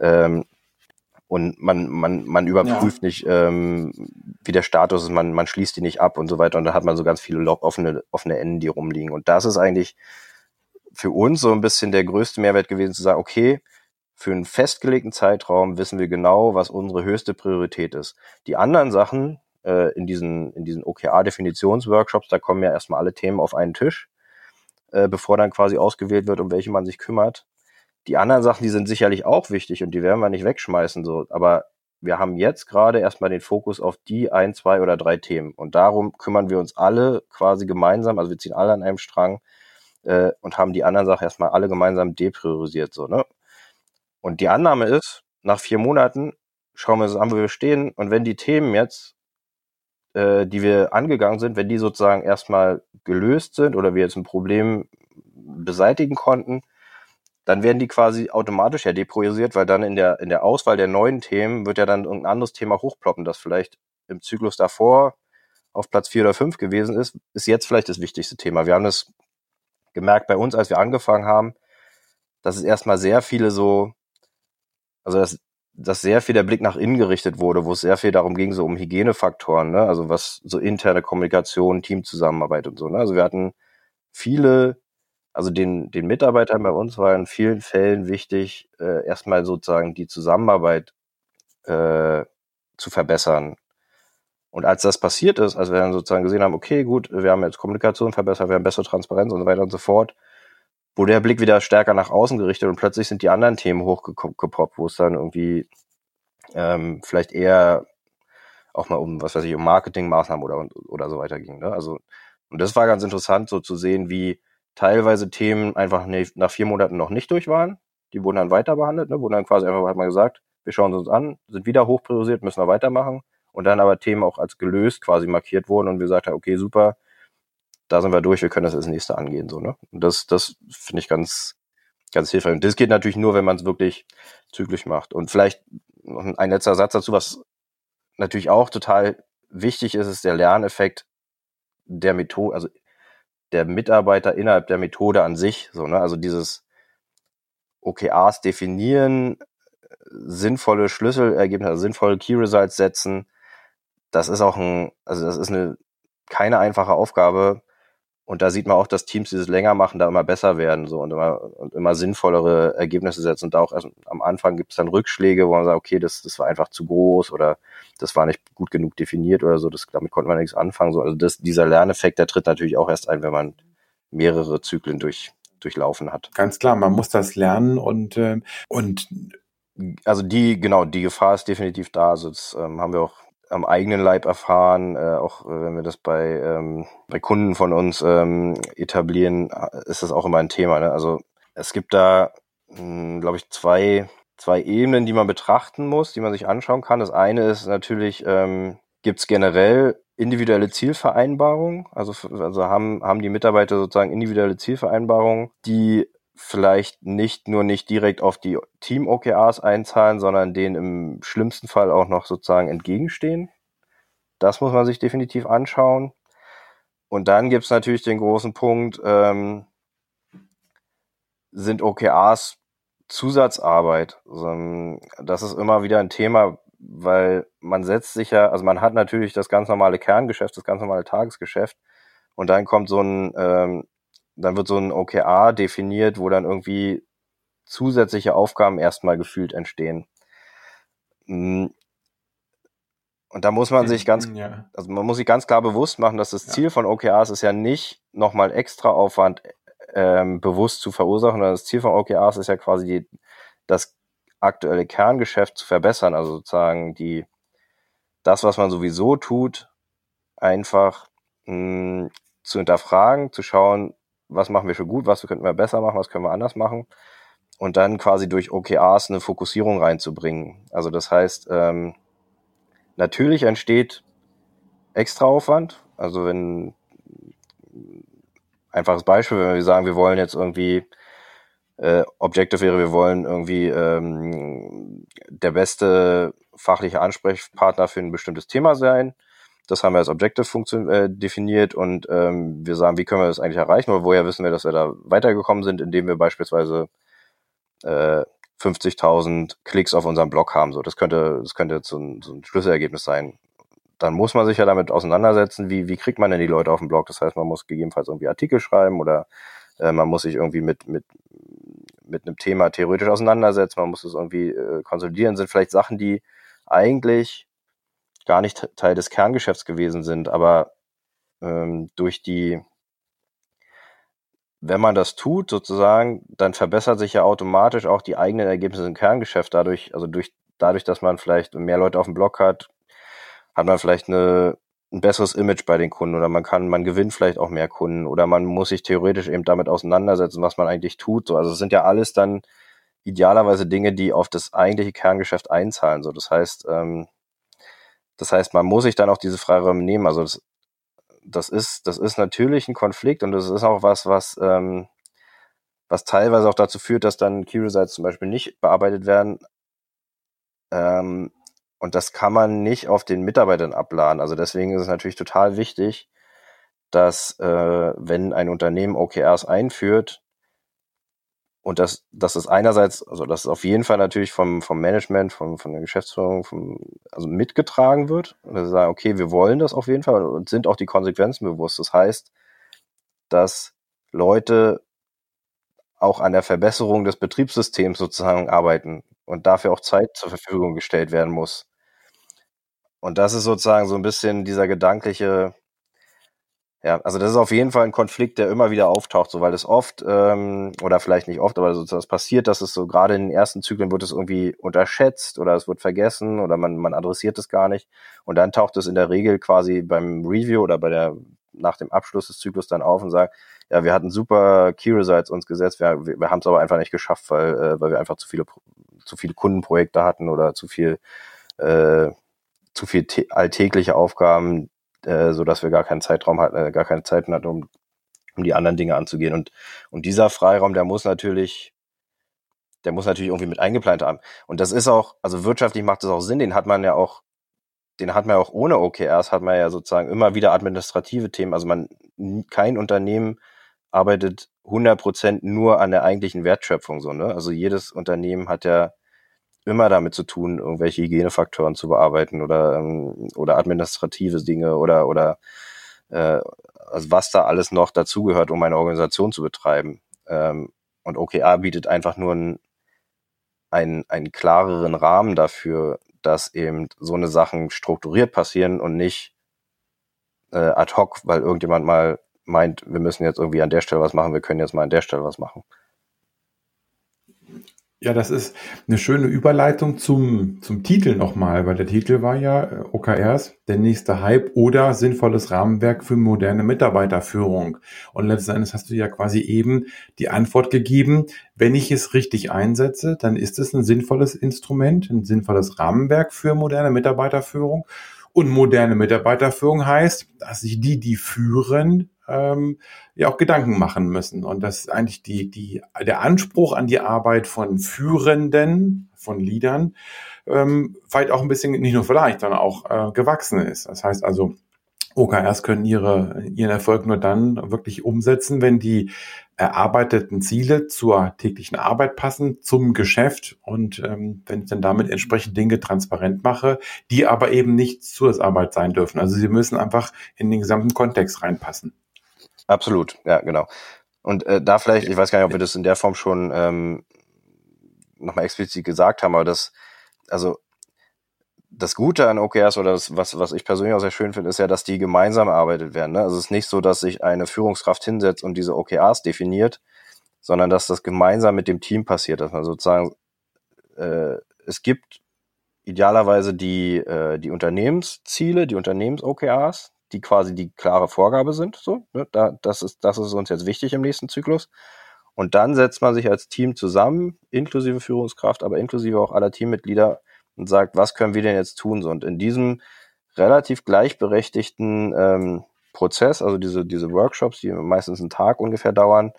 S3: Ähm, und man, man, man überprüft ja. nicht, ähm, wie der Status ist, man, man schließt die nicht ab und so weiter. Und da hat man so ganz viele offene, offene Enden, die rumliegen. Und das ist eigentlich für uns so ein bisschen der größte Mehrwert gewesen, zu sagen, okay, für einen festgelegten Zeitraum wissen wir genau, was unsere höchste Priorität ist. Die anderen Sachen äh, in diesen, in diesen OKR-Definitionsworkshops, da kommen ja erstmal alle Themen auf einen Tisch, äh, bevor dann quasi ausgewählt wird, um welche man sich kümmert. Die anderen Sachen, die sind sicherlich auch wichtig und die werden wir nicht wegschmeißen, so. Aber wir haben jetzt gerade erstmal den Fokus auf die ein, zwei oder drei Themen. Und darum kümmern wir uns alle quasi gemeinsam, also wir ziehen alle an einem Strang äh, und haben die anderen Sachen erstmal alle gemeinsam depriorisiert, so, ne? Und die Annahme ist, nach vier Monaten schauen wir uns an, wo wir stehen. Und wenn die Themen jetzt, äh, die wir angegangen sind, wenn die sozusagen erstmal gelöst sind oder wir jetzt ein Problem beseitigen konnten, dann werden die quasi automatisch ja depriorisiert, weil dann in der, in der Auswahl der neuen Themen wird ja dann irgendein anderes Thema hochploppen, das vielleicht im Zyklus davor auf Platz vier oder fünf gewesen ist, ist jetzt vielleicht das wichtigste Thema. Wir haben das gemerkt bei uns, als wir angefangen haben, dass es erstmal sehr viele so, also dass, dass sehr viel der Blick nach innen gerichtet wurde, wo es sehr viel darum ging, so um Hygienefaktoren, ne? also was so interne Kommunikation, Teamzusammenarbeit und so. Ne? Also wir hatten viele also den, den Mitarbeitern bei uns war in vielen Fällen wichtig, äh, erstmal sozusagen die Zusammenarbeit äh, zu verbessern. Und als das passiert ist, als wir dann sozusagen gesehen haben, okay, gut, wir haben jetzt Kommunikation verbessert, wir haben bessere Transparenz und so weiter und so fort, wurde der Blick wieder stärker nach außen gerichtet und plötzlich sind die anderen Themen hochgepoppt, wo es dann irgendwie ähm, vielleicht eher auch mal um, was weiß ich, um Marketingmaßnahmen oder, oder so weiter ging. Ne? Also, und das war ganz interessant, so zu sehen, wie teilweise Themen einfach nach vier Monaten noch nicht durch waren. Die wurden dann weiter behandelt, ne? wurden dann quasi einfach, hat man gesagt, wir schauen uns an, sind wieder hochpriorisiert, müssen wir weitermachen. Und dann aber Themen auch als gelöst quasi markiert wurden und wir gesagt haben, okay, super, da sind wir durch, wir können das als nächste angehen, so, ne? Und das, das finde ich ganz, ganz hilfreich. Und das geht natürlich nur, wenn man es wirklich zügig macht. Und vielleicht noch ein letzter Satz dazu, was natürlich auch total wichtig ist, ist der Lerneffekt der Methode, also der Mitarbeiter innerhalb der Methode an sich, so, ne? Also dieses OKRs definieren, sinnvolle Schlüsselergebnisse, also sinnvolle Key Results setzen, das ist auch ein, also das ist eine keine einfache Aufgabe. Und da sieht man auch, dass Teams, die das länger machen, da immer besser werden so und immer, und immer sinnvollere Ergebnisse setzen. Und da auch erst am Anfang gibt es dann Rückschläge, wo man sagt, okay, das, das war einfach zu groß oder das war nicht gut genug definiert oder so. Das, damit konnte man nichts anfangen. So. Also das, dieser Lerneffekt, der tritt natürlich auch erst ein, wenn man mehrere Zyklen durch, durchlaufen hat.
S2: Ganz klar, man muss das lernen und, äh, und
S3: also die, genau, die Gefahr ist definitiv da. Also das ähm, haben wir auch am eigenen Leib erfahren, äh, auch äh, wenn wir das bei, ähm, bei Kunden von uns ähm, etablieren, ist das auch immer ein Thema. Ne? Also es gibt da, hm, glaube ich, zwei, zwei Ebenen, die man betrachten muss, die man sich anschauen kann. Das eine ist natürlich, ähm, gibt es generell individuelle Zielvereinbarungen, also, also haben, haben die Mitarbeiter sozusagen individuelle Zielvereinbarungen, die vielleicht nicht nur nicht direkt auf die Team-OKRs einzahlen, sondern denen im schlimmsten Fall auch noch sozusagen entgegenstehen. Das muss man sich definitiv anschauen. Und dann gibt es natürlich den großen Punkt, ähm, sind OKRs Zusatzarbeit? Also, das ist immer wieder ein Thema, weil man setzt sich ja, also man hat natürlich das ganz normale Kerngeschäft, das ganz normale Tagesgeschäft und dann kommt so ein ähm, dann wird so ein OKR definiert, wo dann irgendwie zusätzliche Aufgaben erstmal gefühlt entstehen. Hm. Und da muss man sich ganz, also man muss sich ganz klar bewusst machen, dass das. Ziel von OKRs ist ja nicht nochmal extra Aufwand ähm, bewusst zu verursachen, das Ziel von OKRs ist ja quasi die, das aktuelle Kerngeschäft zu verbessern, also sozusagen die, das, was man sowieso tut, einfach mh, hm, zu hinterfragen, zu schauen, was machen wir schon gut, was könnten wir besser machen, was können wir anders machen und dann quasi durch OKRs eine Fokussierung reinzubringen. Also das heißt, ähm, natürlich entsteht Extraaufwand. Also wenn einfaches Beispiel, wenn wir sagen, wir wollen jetzt irgendwie äh, Objective wäre, wir wollen irgendwie ähm, der beste fachliche Ansprechpartner für ein bestimmtes Thema sein das haben wir als Objective äh, definiert und ähm, wir sagen, wie können wir das eigentlich erreichen oder woher wissen wir, dass wir da weitergekommen sind, indem wir beispielsweise äh, 50.000 Klicks auf unserem Blog haben. So, das könnte, das könnte so ein, so ein Schlüsselergebnis sein. Dann muss man sich ja damit auseinandersetzen, wie, wie kriegt man denn die Leute auf dem Blog? Das heißt, man muss gegebenenfalls irgendwie Artikel schreiben oder äh, man muss sich irgendwie mit, mit, mit einem Thema theoretisch auseinandersetzen, man muss es irgendwie äh, konsolidieren, sind vielleicht Sachen, die eigentlich gar nicht Teil des Kerngeschäfts gewesen sind, aber ähm, durch die, wenn man das tut, sozusagen, dann verbessert sich ja automatisch auch die eigenen Ergebnisse im Kerngeschäft dadurch, also durch, dadurch, dass man vielleicht mehr Leute auf dem Blog hat, hat man vielleicht eine, ein besseres Image bei den Kunden oder man kann, man gewinnt vielleicht auch mehr Kunden oder man muss sich theoretisch eben damit auseinandersetzen, was man eigentlich tut. So, also es sind ja alles dann idealerweise Dinge, die auf das eigentliche Kerngeschäft einzahlen. So, das heißt, ähm, das heißt, man muss sich dann auch diese Freiräume nehmen. Also das, das ist, das ist natürlich ein Konflikt und das ist auch was, was, ähm, was teilweise auch dazu führt, dass dann Key Results zum Beispiel nicht bearbeitet werden. Ähm, und das kann man nicht auf den Mitarbeitern abladen. Also deswegen ist es natürlich total wichtig, dass äh, wenn ein Unternehmen OKRs einführt, und das, das ist einerseits, also das ist auf jeden Fall natürlich vom, vom Management, vom, von der Geschäftsführung, vom, also mitgetragen wird. Und dass sie sagen, okay, wir wollen das auf jeden Fall und sind auch die Konsequenzen bewusst. Das heißt, dass Leute auch an der Verbesserung des Betriebssystems sozusagen arbeiten und dafür auch Zeit zur Verfügung gestellt werden muss. Und das ist sozusagen so ein bisschen dieser gedankliche, ja, also das ist auf jeden Fall ein Konflikt, der immer wieder auftaucht, so weil es oft, ähm, oder vielleicht nicht oft, aber so, das passiert, dass es so gerade in den ersten Zyklen wird es irgendwie unterschätzt oder es wird vergessen oder man, man adressiert es gar nicht. Und dann taucht es in der Regel quasi beim Review oder bei der nach dem Abschluss des Zyklus dann auf und sagt, ja, wir hatten super Key Results uns gesetzt, wir, wir, wir haben es aber einfach nicht geschafft, weil, äh, weil wir einfach zu viele zu viele Kundenprojekte hatten oder zu viel äh, zu viel alltägliche Aufgaben, äh, so dass wir gar keinen Zeitraum hatten, äh, gar keine Zeit hatten, um, um die anderen Dinge anzugehen. Und, und dieser Freiraum, der muss natürlich, der muss natürlich irgendwie mit eingeplant haben. Und das ist auch, also wirtschaftlich macht das auch Sinn, den hat man ja auch den hat man auch ohne OKRs, hat man ja sozusagen immer wieder administrative Themen. Also man, kein Unternehmen arbeitet 100% nur an der eigentlichen Wertschöpfung, so, ne? Also jedes Unternehmen hat ja immer damit zu tun, irgendwelche Hygienefaktoren zu bearbeiten oder, ähm, oder administrative Dinge oder, oder äh, also was da alles noch dazugehört, um eine Organisation zu betreiben. Ähm, und OKR bietet einfach nur einen, einen, einen klareren Rahmen dafür, dass eben so eine Sachen strukturiert passieren und nicht äh, ad hoc, weil irgendjemand mal meint, wir müssen jetzt irgendwie an der Stelle was machen, wir können jetzt mal an der Stelle was machen.
S2: Ja, das ist eine schöne Überleitung zum, zum Titel nochmal, weil der Titel war ja äh, OKRs, der nächste Hype oder sinnvolles Rahmenwerk für moderne Mitarbeiterführung. Und letzten Endes hast du ja quasi eben die Antwort gegeben, wenn ich es richtig einsetze, dann ist es ein sinnvolles Instrument, ein sinnvolles Rahmenwerk für moderne Mitarbeiterführung. Und moderne Mitarbeiterführung heißt, dass sich die, die führen, ähm, ja auch Gedanken machen müssen. Und das ist eigentlich die, die, der Anspruch an die Arbeit von Führenden, von Leadern, ähm, vielleicht auch ein bisschen, nicht nur vielleicht, sondern auch äh, gewachsen ist. Das heißt also, OKRs können ihre, ihren Erfolg nur dann wirklich umsetzen, wenn die erarbeiteten Ziele zur täglichen Arbeit passen, zum Geschäft und ähm, wenn ich dann damit entsprechend Dinge transparent mache, die aber eben nicht Zusatzarbeit sein dürfen. Also sie müssen einfach in den gesamten Kontext reinpassen.
S3: Absolut, ja, genau. Und äh, da vielleicht, ich weiß gar nicht, ob wir das in der Form schon ähm, nochmal explizit gesagt haben, aber das, also das Gute an OKRs oder das, was, was ich persönlich auch sehr schön finde, ist ja, dass die gemeinsam erarbeitet werden. Ne? Also es ist nicht so, dass sich eine Führungskraft hinsetzt und diese OKRs definiert, sondern dass das gemeinsam mit dem Team passiert, dass man sozusagen, äh, es gibt idealerweise die, äh, die Unternehmensziele, die Unternehmens-OKRs, die quasi die klare Vorgabe sind. So, ne? da, das, ist, das ist uns jetzt wichtig im nächsten Zyklus. Und dann setzt man sich als Team zusammen, inklusive Führungskraft, aber inklusive auch aller Teammitglieder und sagt, was können wir denn jetzt tun? Und in diesem relativ gleichberechtigten ähm, Prozess, also diese, diese Workshops, die meistens einen Tag ungefähr dauern,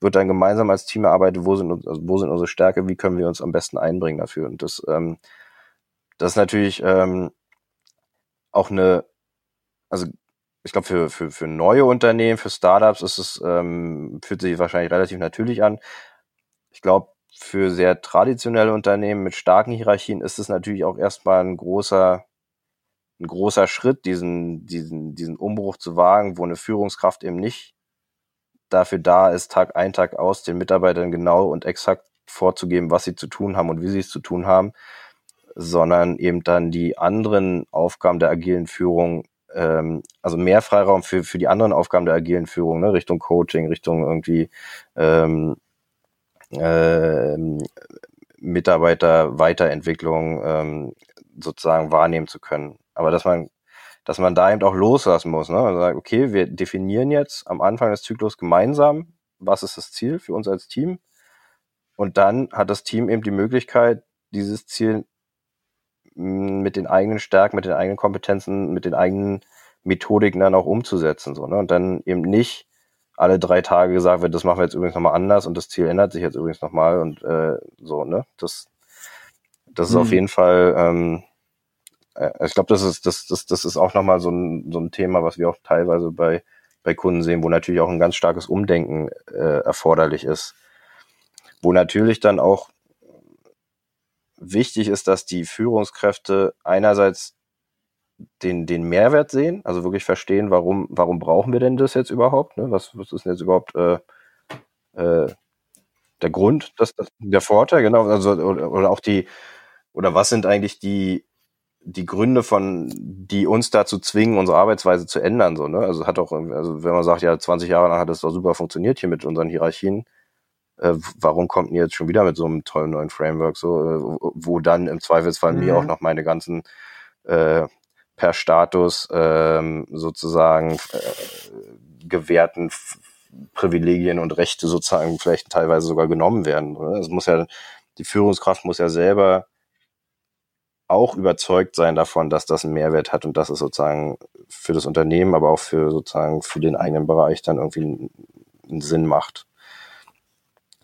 S3: wird dann gemeinsam als Team erarbeitet, wo sind, also wo sind unsere Stärke, wie können wir uns am besten einbringen dafür. Und das, ähm, das ist natürlich ähm, auch eine also ich glaube, für, für, für neue Unternehmen, für Startups ist es, ähm, fühlt sich wahrscheinlich relativ natürlich an. Ich glaube, für sehr traditionelle Unternehmen mit starken Hierarchien ist es natürlich auch erstmal ein großer, ein großer Schritt, diesen, diesen, diesen Umbruch zu wagen, wo eine Führungskraft eben nicht dafür da ist, Tag ein, Tag aus, den Mitarbeitern genau und exakt vorzugeben, was sie zu tun haben und wie sie es zu tun haben, sondern eben dann die anderen Aufgaben der agilen Führung ähm, also mehr Freiraum für, für die anderen Aufgaben der agilen Führung, ne, Richtung Coaching, Richtung irgendwie ähm, äh, Mitarbeiter Weiterentwicklung ähm, sozusagen wahrnehmen zu können. Aber dass man, dass man da eben auch loslassen muss, ne? Also sagt, okay, wir definieren jetzt am Anfang des Zyklus gemeinsam, was ist das Ziel für uns als Team. Und dann hat das Team eben die Möglichkeit, dieses Ziel mit den eigenen Stärken, mit den eigenen Kompetenzen, mit den eigenen Methodiken dann auch umzusetzen. So, ne? Und dann eben nicht alle drei Tage gesagt wird, das machen wir jetzt übrigens nochmal anders und das Ziel ändert sich jetzt übrigens nochmal und äh, so, ne? Das, das ist mhm. auf jeden Fall, ähm, äh, ich glaube, das ist, das, das, das ist auch nochmal so ein, so ein Thema, was wir auch teilweise bei, bei Kunden sehen, wo natürlich auch ein ganz starkes Umdenken äh, erforderlich ist. Wo natürlich dann auch wichtig ist, dass die Führungskräfte einerseits den, den Mehrwert sehen, also wirklich verstehen, warum, warum brauchen wir denn das jetzt überhaupt? Ne? Was, was ist denn jetzt überhaupt äh, äh, der Grund, dass das der Vorteil, genau, also oder, oder auch die, oder was sind eigentlich die, die Gründe von, die uns dazu zwingen, unsere Arbeitsweise zu ändern, so, ne? Also hat auch, also wenn man sagt, ja, 20 Jahre lang hat das doch super funktioniert hier mit unseren Hierarchien, äh, warum kommt ihr jetzt schon wieder mit so einem tollen neuen Framework, so, äh, wo dann im Zweifelsfall mhm. mir auch noch meine ganzen äh, per Status ähm, sozusagen äh, gewährten Privilegien und Rechte sozusagen vielleicht teilweise sogar genommen werden. Es muss ja, die Führungskraft muss ja selber auch überzeugt sein davon, dass das einen Mehrwert hat und dass es sozusagen für das Unternehmen, aber auch für sozusagen für den eigenen Bereich dann irgendwie einen Sinn macht.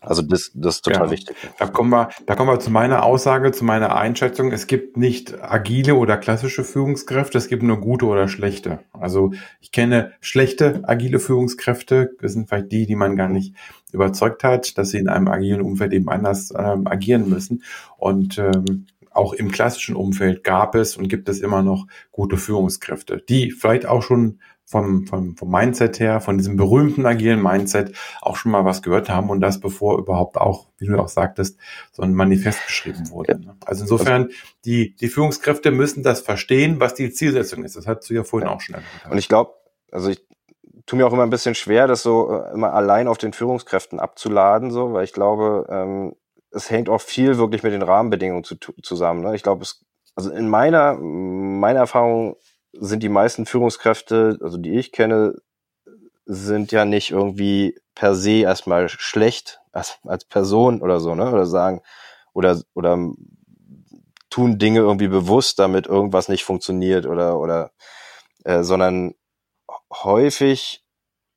S3: Also das, das ist total
S2: Genau.
S3: wichtig.
S2: Da kommen wir, da kommen wir zu meiner Aussage, zu meiner Einschätzung. Es gibt nicht agile oder klassische Führungskräfte, es gibt nur gute oder schlechte. Also ich kenne schlechte agile Führungskräfte, das sind vielleicht die, die man gar nicht überzeugt hat, dass sie in einem agilen Umfeld eben anders ähm, agieren müssen. Und ähm, auch im klassischen Umfeld gab es und gibt es immer noch gute Führungskräfte, die vielleicht auch schon vom, vom, vom Mindset her, von diesem berühmten agilen Mindset auch schon mal was gehört haben und das bevor überhaupt auch, wie du auch sagtest, so ein Manifest geschrieben wurde. ne? Also insofern, die, die Führungskräfte müssen das verstehen, was die Zielsetzung ist. Das hast du ja vorhin auch schon erwähnt.
S3: Und ich glaube, also ich tue mir auch immer ein bisschen schwer, das so äh, immer allein auf den Führungskräften abzuladen, so, weil ich glaube, ähm, es hängt auch viel wirklich mit den Rahmenbedingungen zu, zusammen. Ne? Ich glaube, es, also in meiner, meiner Erfahrung sind die meisten Führungskräfte, also die ich kenne, sind ja nicht irgendwie per se erstmal schlecht als, als Person oder so, ne? Oder sagen, oder, oder tun Dinge irgendwie bewusst, damit irgendwas nicht funktioniert oder, oder, äh, sondern häufig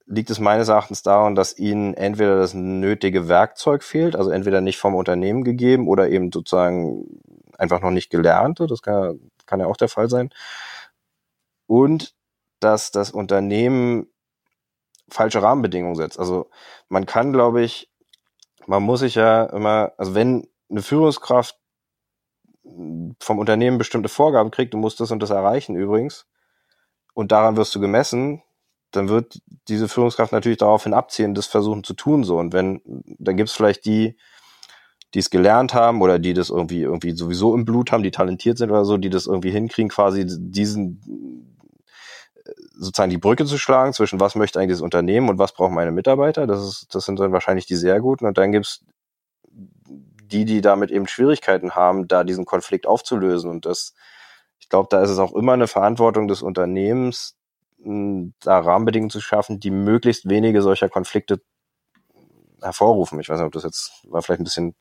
S3: liegt es meines Erachtens daran, dass ihnen entweder das nötige Werkzeug fehlt, also entweder nicht vom Unternehmen gegeben oder eben sozusagen einfach noch nicht gelernt. Das kann, kann ja auch der Fall sein. Und dass das Unternehmen falsche Rahmenbedingungen setzt. Also man kann, glaube ich, man muss sich ja immer, also wenn eine Führungskraft vom Unternehmen bestimmte Vorgaben kriegt, du musst das und das erreichen übrigens, und daran wirst du gemessen, dann wird diese Führungskraft natürlich daraufhin abzielen, das versuchen zu tun so. Und wenn, dann gibt es vielleicht die, die es gelernt haben oder die das irgendwie irgendwie sowieso im Blut haben, die talentiert sind oder so, die das irgendwie hinkriegen, quasi diesen sozusagen die Brücke zu schlagen zwischen was möchte eigentlich das Unternehmen und was brauchen meine Mitarbeiter. Das ist, das sind dann wahrscheinlich die sehr guten. Und dann gibt's die, die damit eben Schwierigkeiten haben, da diesen Konflikt aufzulösen. Und das, ich glaube, da ist es auch immer eine Verantwortung des Unternehmens, da Rahmenbedingungen zu schaffen, die möglichst wenige solcher Konflikte hervorrufen. Ich weiß nicht, ob das jetzt war vielleicht ein bisschen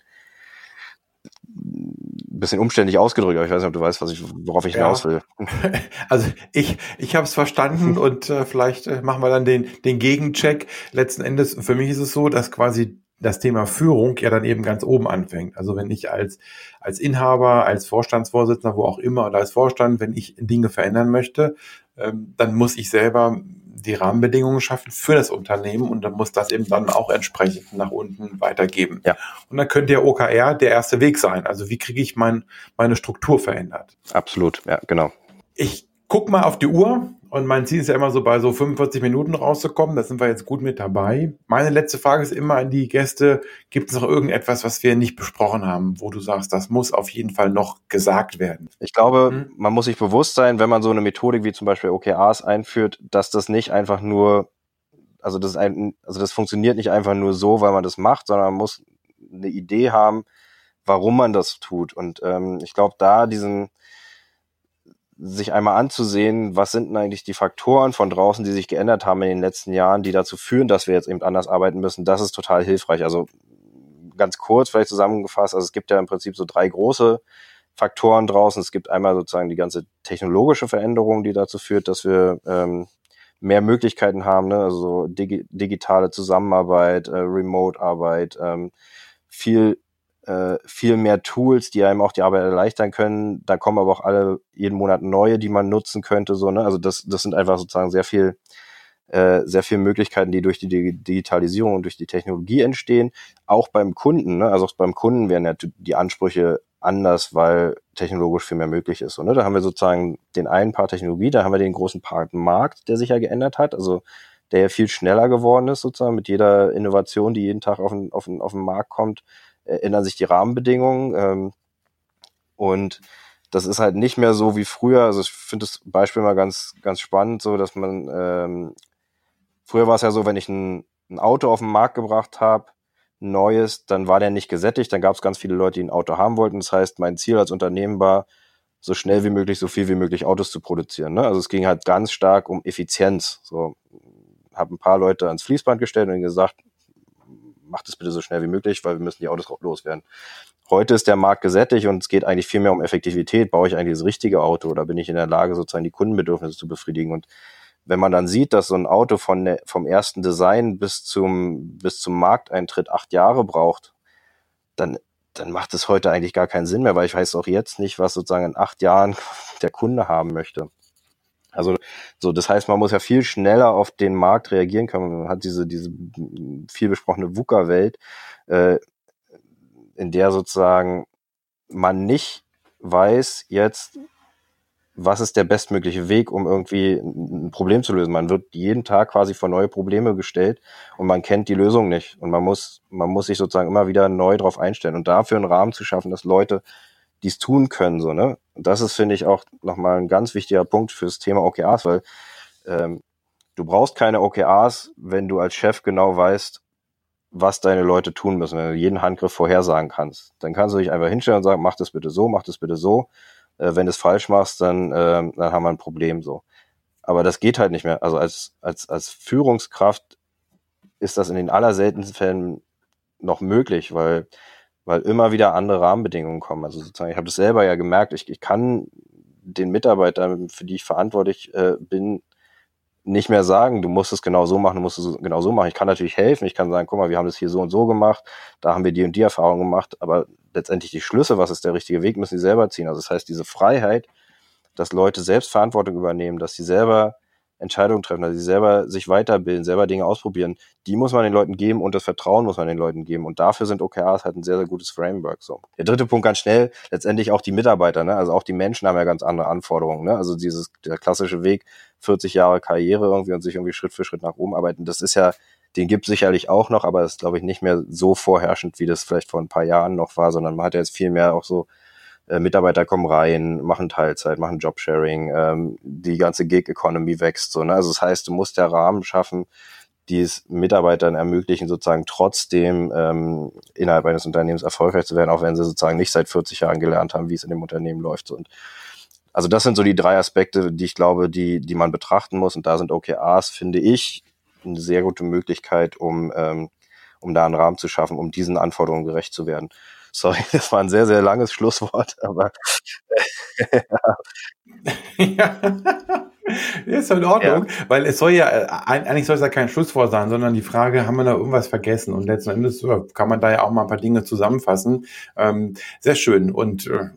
S3: bisschen umständlich ausgedrückt, aber ich weiß nicht, ob du weißt, was ich, worauf ich hinaus will.
S2: Also ich, ich habe es verstanden und äh, vielleicht äh, machen wir dann den, den Gegencheck. Letzten Endes, für mich ist es so, dass quasi das Thema Führung ja dann eben ganz oben anfängt. Also wenn ich als, als Inhaber, als Vorstandsvorsitzender, wo auch immer, oder als Vorstand, wenn ich Dinge verändern möchte, ähm, dann muss ich selber die Rahmenbedingungen schaffen für das Unternehmen und dann muss das eben dann auch entsprechend nach unten weitergeben.
S3: Ja.
S2: Und dann könnte der OKR der erste Weg sein. Also wie kriege ich mein, meine Struktur verändert?
S3: Absolut, ja, genau.
S2: Ich guck mal auf die Uhr und mein Ziel ist ja immer so bei so 45 Minuten rauszukommen. Da sind wir jetzt gut mit dabei. Meine letzte Frage ist immer an die Gäste. Gibt es noch irgendetwas, was wir nicht besprochen haben, wo du sagst, das muss auf jeden Fall noch gesagt werden?
S3: Ich glaube,
S2: Mhm.
S3: man muss sich bewusst sein, wenn man so eine Methodik wie zum Beispiel OKRs einführt, dass das nicht einfach nur, also das ein, also das funktioniert nicht einfach nur so, weil man das macht, sondern man muss eine Idee haben, warum man das tut. Und ähm, ich glaube, da diesen sich einmal anzusehen, was sind denn eigentlich die Faktoren von draußen, die sich geändert haben in den letzten Jahren, die dazu führen, dass wir jetzt eben anders arbeiten müssen, das ist total hilfreich. Also ganz kurz vielleicht zusammengefasst, also es gibt ja im Prinzip so drei große Faktoren draußen. Es gibt einmal sozusagen die ganze technologische Veränderung, die dazu führt, dass wir ähm, mehr Möglichkeiten haben, ne? also so digi digitale Zusammenarbeit, äh, Remote-Arbeit, ähm, viel äh, viel mehr Tools, die einem auch die Arbeit erleichtern können. Da kommen aber auch alle jeden Monat neue, die man nutzen könnte. So, ne? Also das, das sind einfach sozusagen sehr viel, äh, sehr viele Möglichkeiten, die durch die Digitalisierung und durch die Technologie entstehen. Auch beim Kunden, ne? also auch beim Kunden werden ja die Ansprüche anders, weil technologisch viel mehr möglich ist. So, ne? Da haben wir sozusagen den einen Part Technologie, da haben wir den großen Part Markt, der sich ja geändert hat. Also der ja viel schneller geworden ist, sozusagen mit jeder Innovation, die jeden Tag auf den, auf den, auf den Markt kommt, ändern sich die Rahmenbedingungen. Ähm, und das ist halt nicht mehr so wie früher. Also ich finde das Beispiel mal ganz, ganz spannend, so dass man ähm, früher war es ja so, wenn ich ein, ein Auto auf den Markt gebracht habe, neues, dann war der nicht gesättigt, dann gab es ganz viele Leute, die ein Auto haben wollten. Das heißt, mein Ziel als Unternehmen war, so schnell wie möglich, so viel wie möglich Autos zu produzieren. Ne? Also es ging halt ganz stark um Effizienz. So habe ein paar Leute ans Fließband gestellt und gesagt, macht es bitte so schnell wie möglich, weil wir müssen die Autos loswerden. Heute ist der Markt gesättigt und es geht eigentlich viel mehr um Effektivität. Baue ich eigentlich das richtige Auto oder bin ich in der Lage, sozusagen die Kundenbedürfnisse zu befriedigen? Und wenn man dann sieht, dass so ein Auto von vom ersten Design bis zum, bis zum Markteintritt acht Jahre braucht, dann, dann macht es heute eigentlich gar keinen Sinn mehr, weil ich weiß auch jetzt nicht, was sozusagen in acht Jahren der Kunde haben möchte. Also so, das heißt, man muss ja viel schneller auf den Markt reagieren können. Man hat diese diese viel besprochene VUCA-Welt, äh, in der sozusagen man nicht weiß jetzt, was ist der bestmögliche Weg, um irgendwie ein Problem zu lösen. Man wird jeden Tag quasi vor neue Probleme gestellt und man kennt die Lösung nicht. Und man muss, man muss sich sozusagen immer wieder neu drauf einstellen. Und dafür einen Rahmen zu schaffen, dass Leute dies tun können, so, ne? Das ist, finde ich, auch nochmal ein ganz wichtiger Punkt fürs Thema OKRs, weil ähm, du brauchst keine OKRs, wenn du als Chef genau weißt, was deine Leute tun müssen, wenn du jeden Handgriff vorhersagen kannst. Dann kannst du dich einfach hinstellen und sagen, mach das bitte so, mach das bitte so. Äh, wenn du es falsch machst, dann, äh, dann haben wir ein Problem so. Aber das geht halt nicht mehr. Also als, als, als Führungskraft ist das in den allerseltensten Fällen noch möglich, weil weil immer wieder andere Rahmenbedingungen kommen. Also sozusagen, ich habe das selber ja gemerkt, ich, ich kann den Mitarbeitern, für die ich verantwortlich äh, bin, nicht mehr sagen, du musst es genau so machen, du musst es genau so machen. Ich kann natürlich helfen, ich kann sagen, guck mal, wir haben das hier so und so gemacht, da haben wir die und die Erfahrung gemacht, aber letztendlich die Schlüsse, was ist der richtige Weg, müssen sie selber ziehen. Also das heißt, diese Freiheit, dass Leute selbst Verantwortung übernehmen, dass sie selber Entscheidungen treffen, dass sie selber sich weiterbilden, selber Dinge ausprobieren, die muss man den Leuten geben und das Vertrauen muss man den Leuten geben. Und dafür sind OKRs halt ein sehr, sehr gutes Framework. So. Der dritte Punkt ganz schnell, letztendlich auch die Mitarbeiter, ne? Also auch die Menschen haben ja ganz andere Anforderungen. Ne? Also dieses, der klassische Weg, 40 Jahre Karriere irgendwie und sich irgendwie Schritt für Schritt nach oben arbeiten, das ist ja, den gibt sicherlich auch noch, aber ist, glaube ich, nicht mehr so vorherrschend, wie das vielleicht vor ein paar Jahren noch war, sondern man hat ja jetzt viel mehr auch so äh, Mitarbeiter kommen rein, machen Teilzeit, machen Jobsharing, ähm, die ganze Gig-Economy wächst. So, ne? Also das heißt, du musst ja Rahmen schaffen, die es Mitarbeitern ermöglichen, sozusagen trotzdem ähm, innerhalb eines Unternehmens erfolgreich zu werden, auch wenn sie sozusagen nicht seit 40 Jahren gelernt haben, wie es in dem Unternehmen läuft. Und also das sind so die drei Aspekte, die ich glaube, die, die man betrachten muss. Und da sind OKRs, finde ich, eine sehr gute Möglichkeit, um, ähm, um da einen Rahmen zu schaffen, um diesen Anforderungen gerecht zu werden. Sorry, das war ein sehr, sehr langes Schlusswort, aber
S2: ja. ist in Ordnung, ja. weil es soll ja, äh, eigentlich soll es ja kein Schlusswort sein, sondern die Frage, haben wir da irgendwas vergessen? Und letzten Endes kann man da ja auch mal ein paar Dinge zusammenfassen. Ähm, sehr schön und äh,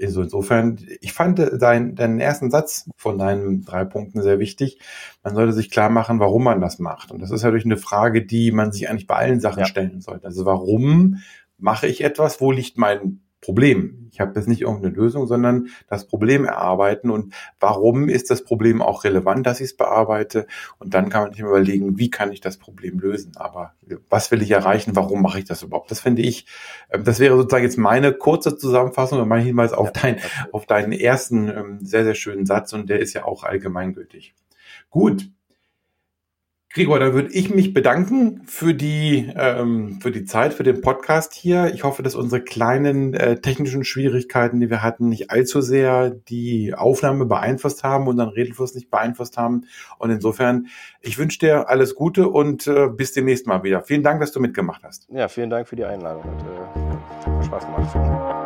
S2: also insofern, ich fand dein, deinen ersten Satz von deinen drei Punkten sehr wichtig. Man sollte sich klar machen, warum man das macht. Und das ist ja durch eine Frage, die man sich eigentlich bei allen Sachen ja. stellen sollte. Also warum mache ich etwas, wo liegt mein Problem? Ich habe jetzt nicht irgendeine Lösung, sondern das Problem erarbeiten. Und warum ist das Problem auch relevant, dass ich es bearbeite? Und dann kann man sich überlegen, wie kann ich das Problem lösen, aber was will ich erreichen, warum mache ich das überhaupt? Das finde ich, ähm, das wäre sozusagen jetzt meine kurze Zusammenfassung und mein Hinweis auf, dein, auf deinen ersten ähm, sehr, sehr schönen Satz. Und der ist ja auch allgemeingültig. Gut, Gregor, dann würde ich mich bedanken für die, ähm, für die Zeit, für den Podcast hier. Ich hoffe, dass unsere kleinen äh, technischen Schwierigkeiten, die wir hatten, nicht allzu sehr die Aufnahme beeinflusst haben und dann Redelfluss nicht beeinflusst haben. Und insofern, ich wünsche dir alles Gute und äh, bis demnächst mal wieder. Vielen Dank, dass du mitgemacht hast.
S3: Ja, vielen Dank für die Einladung. Hat äh, Spaß gemacht.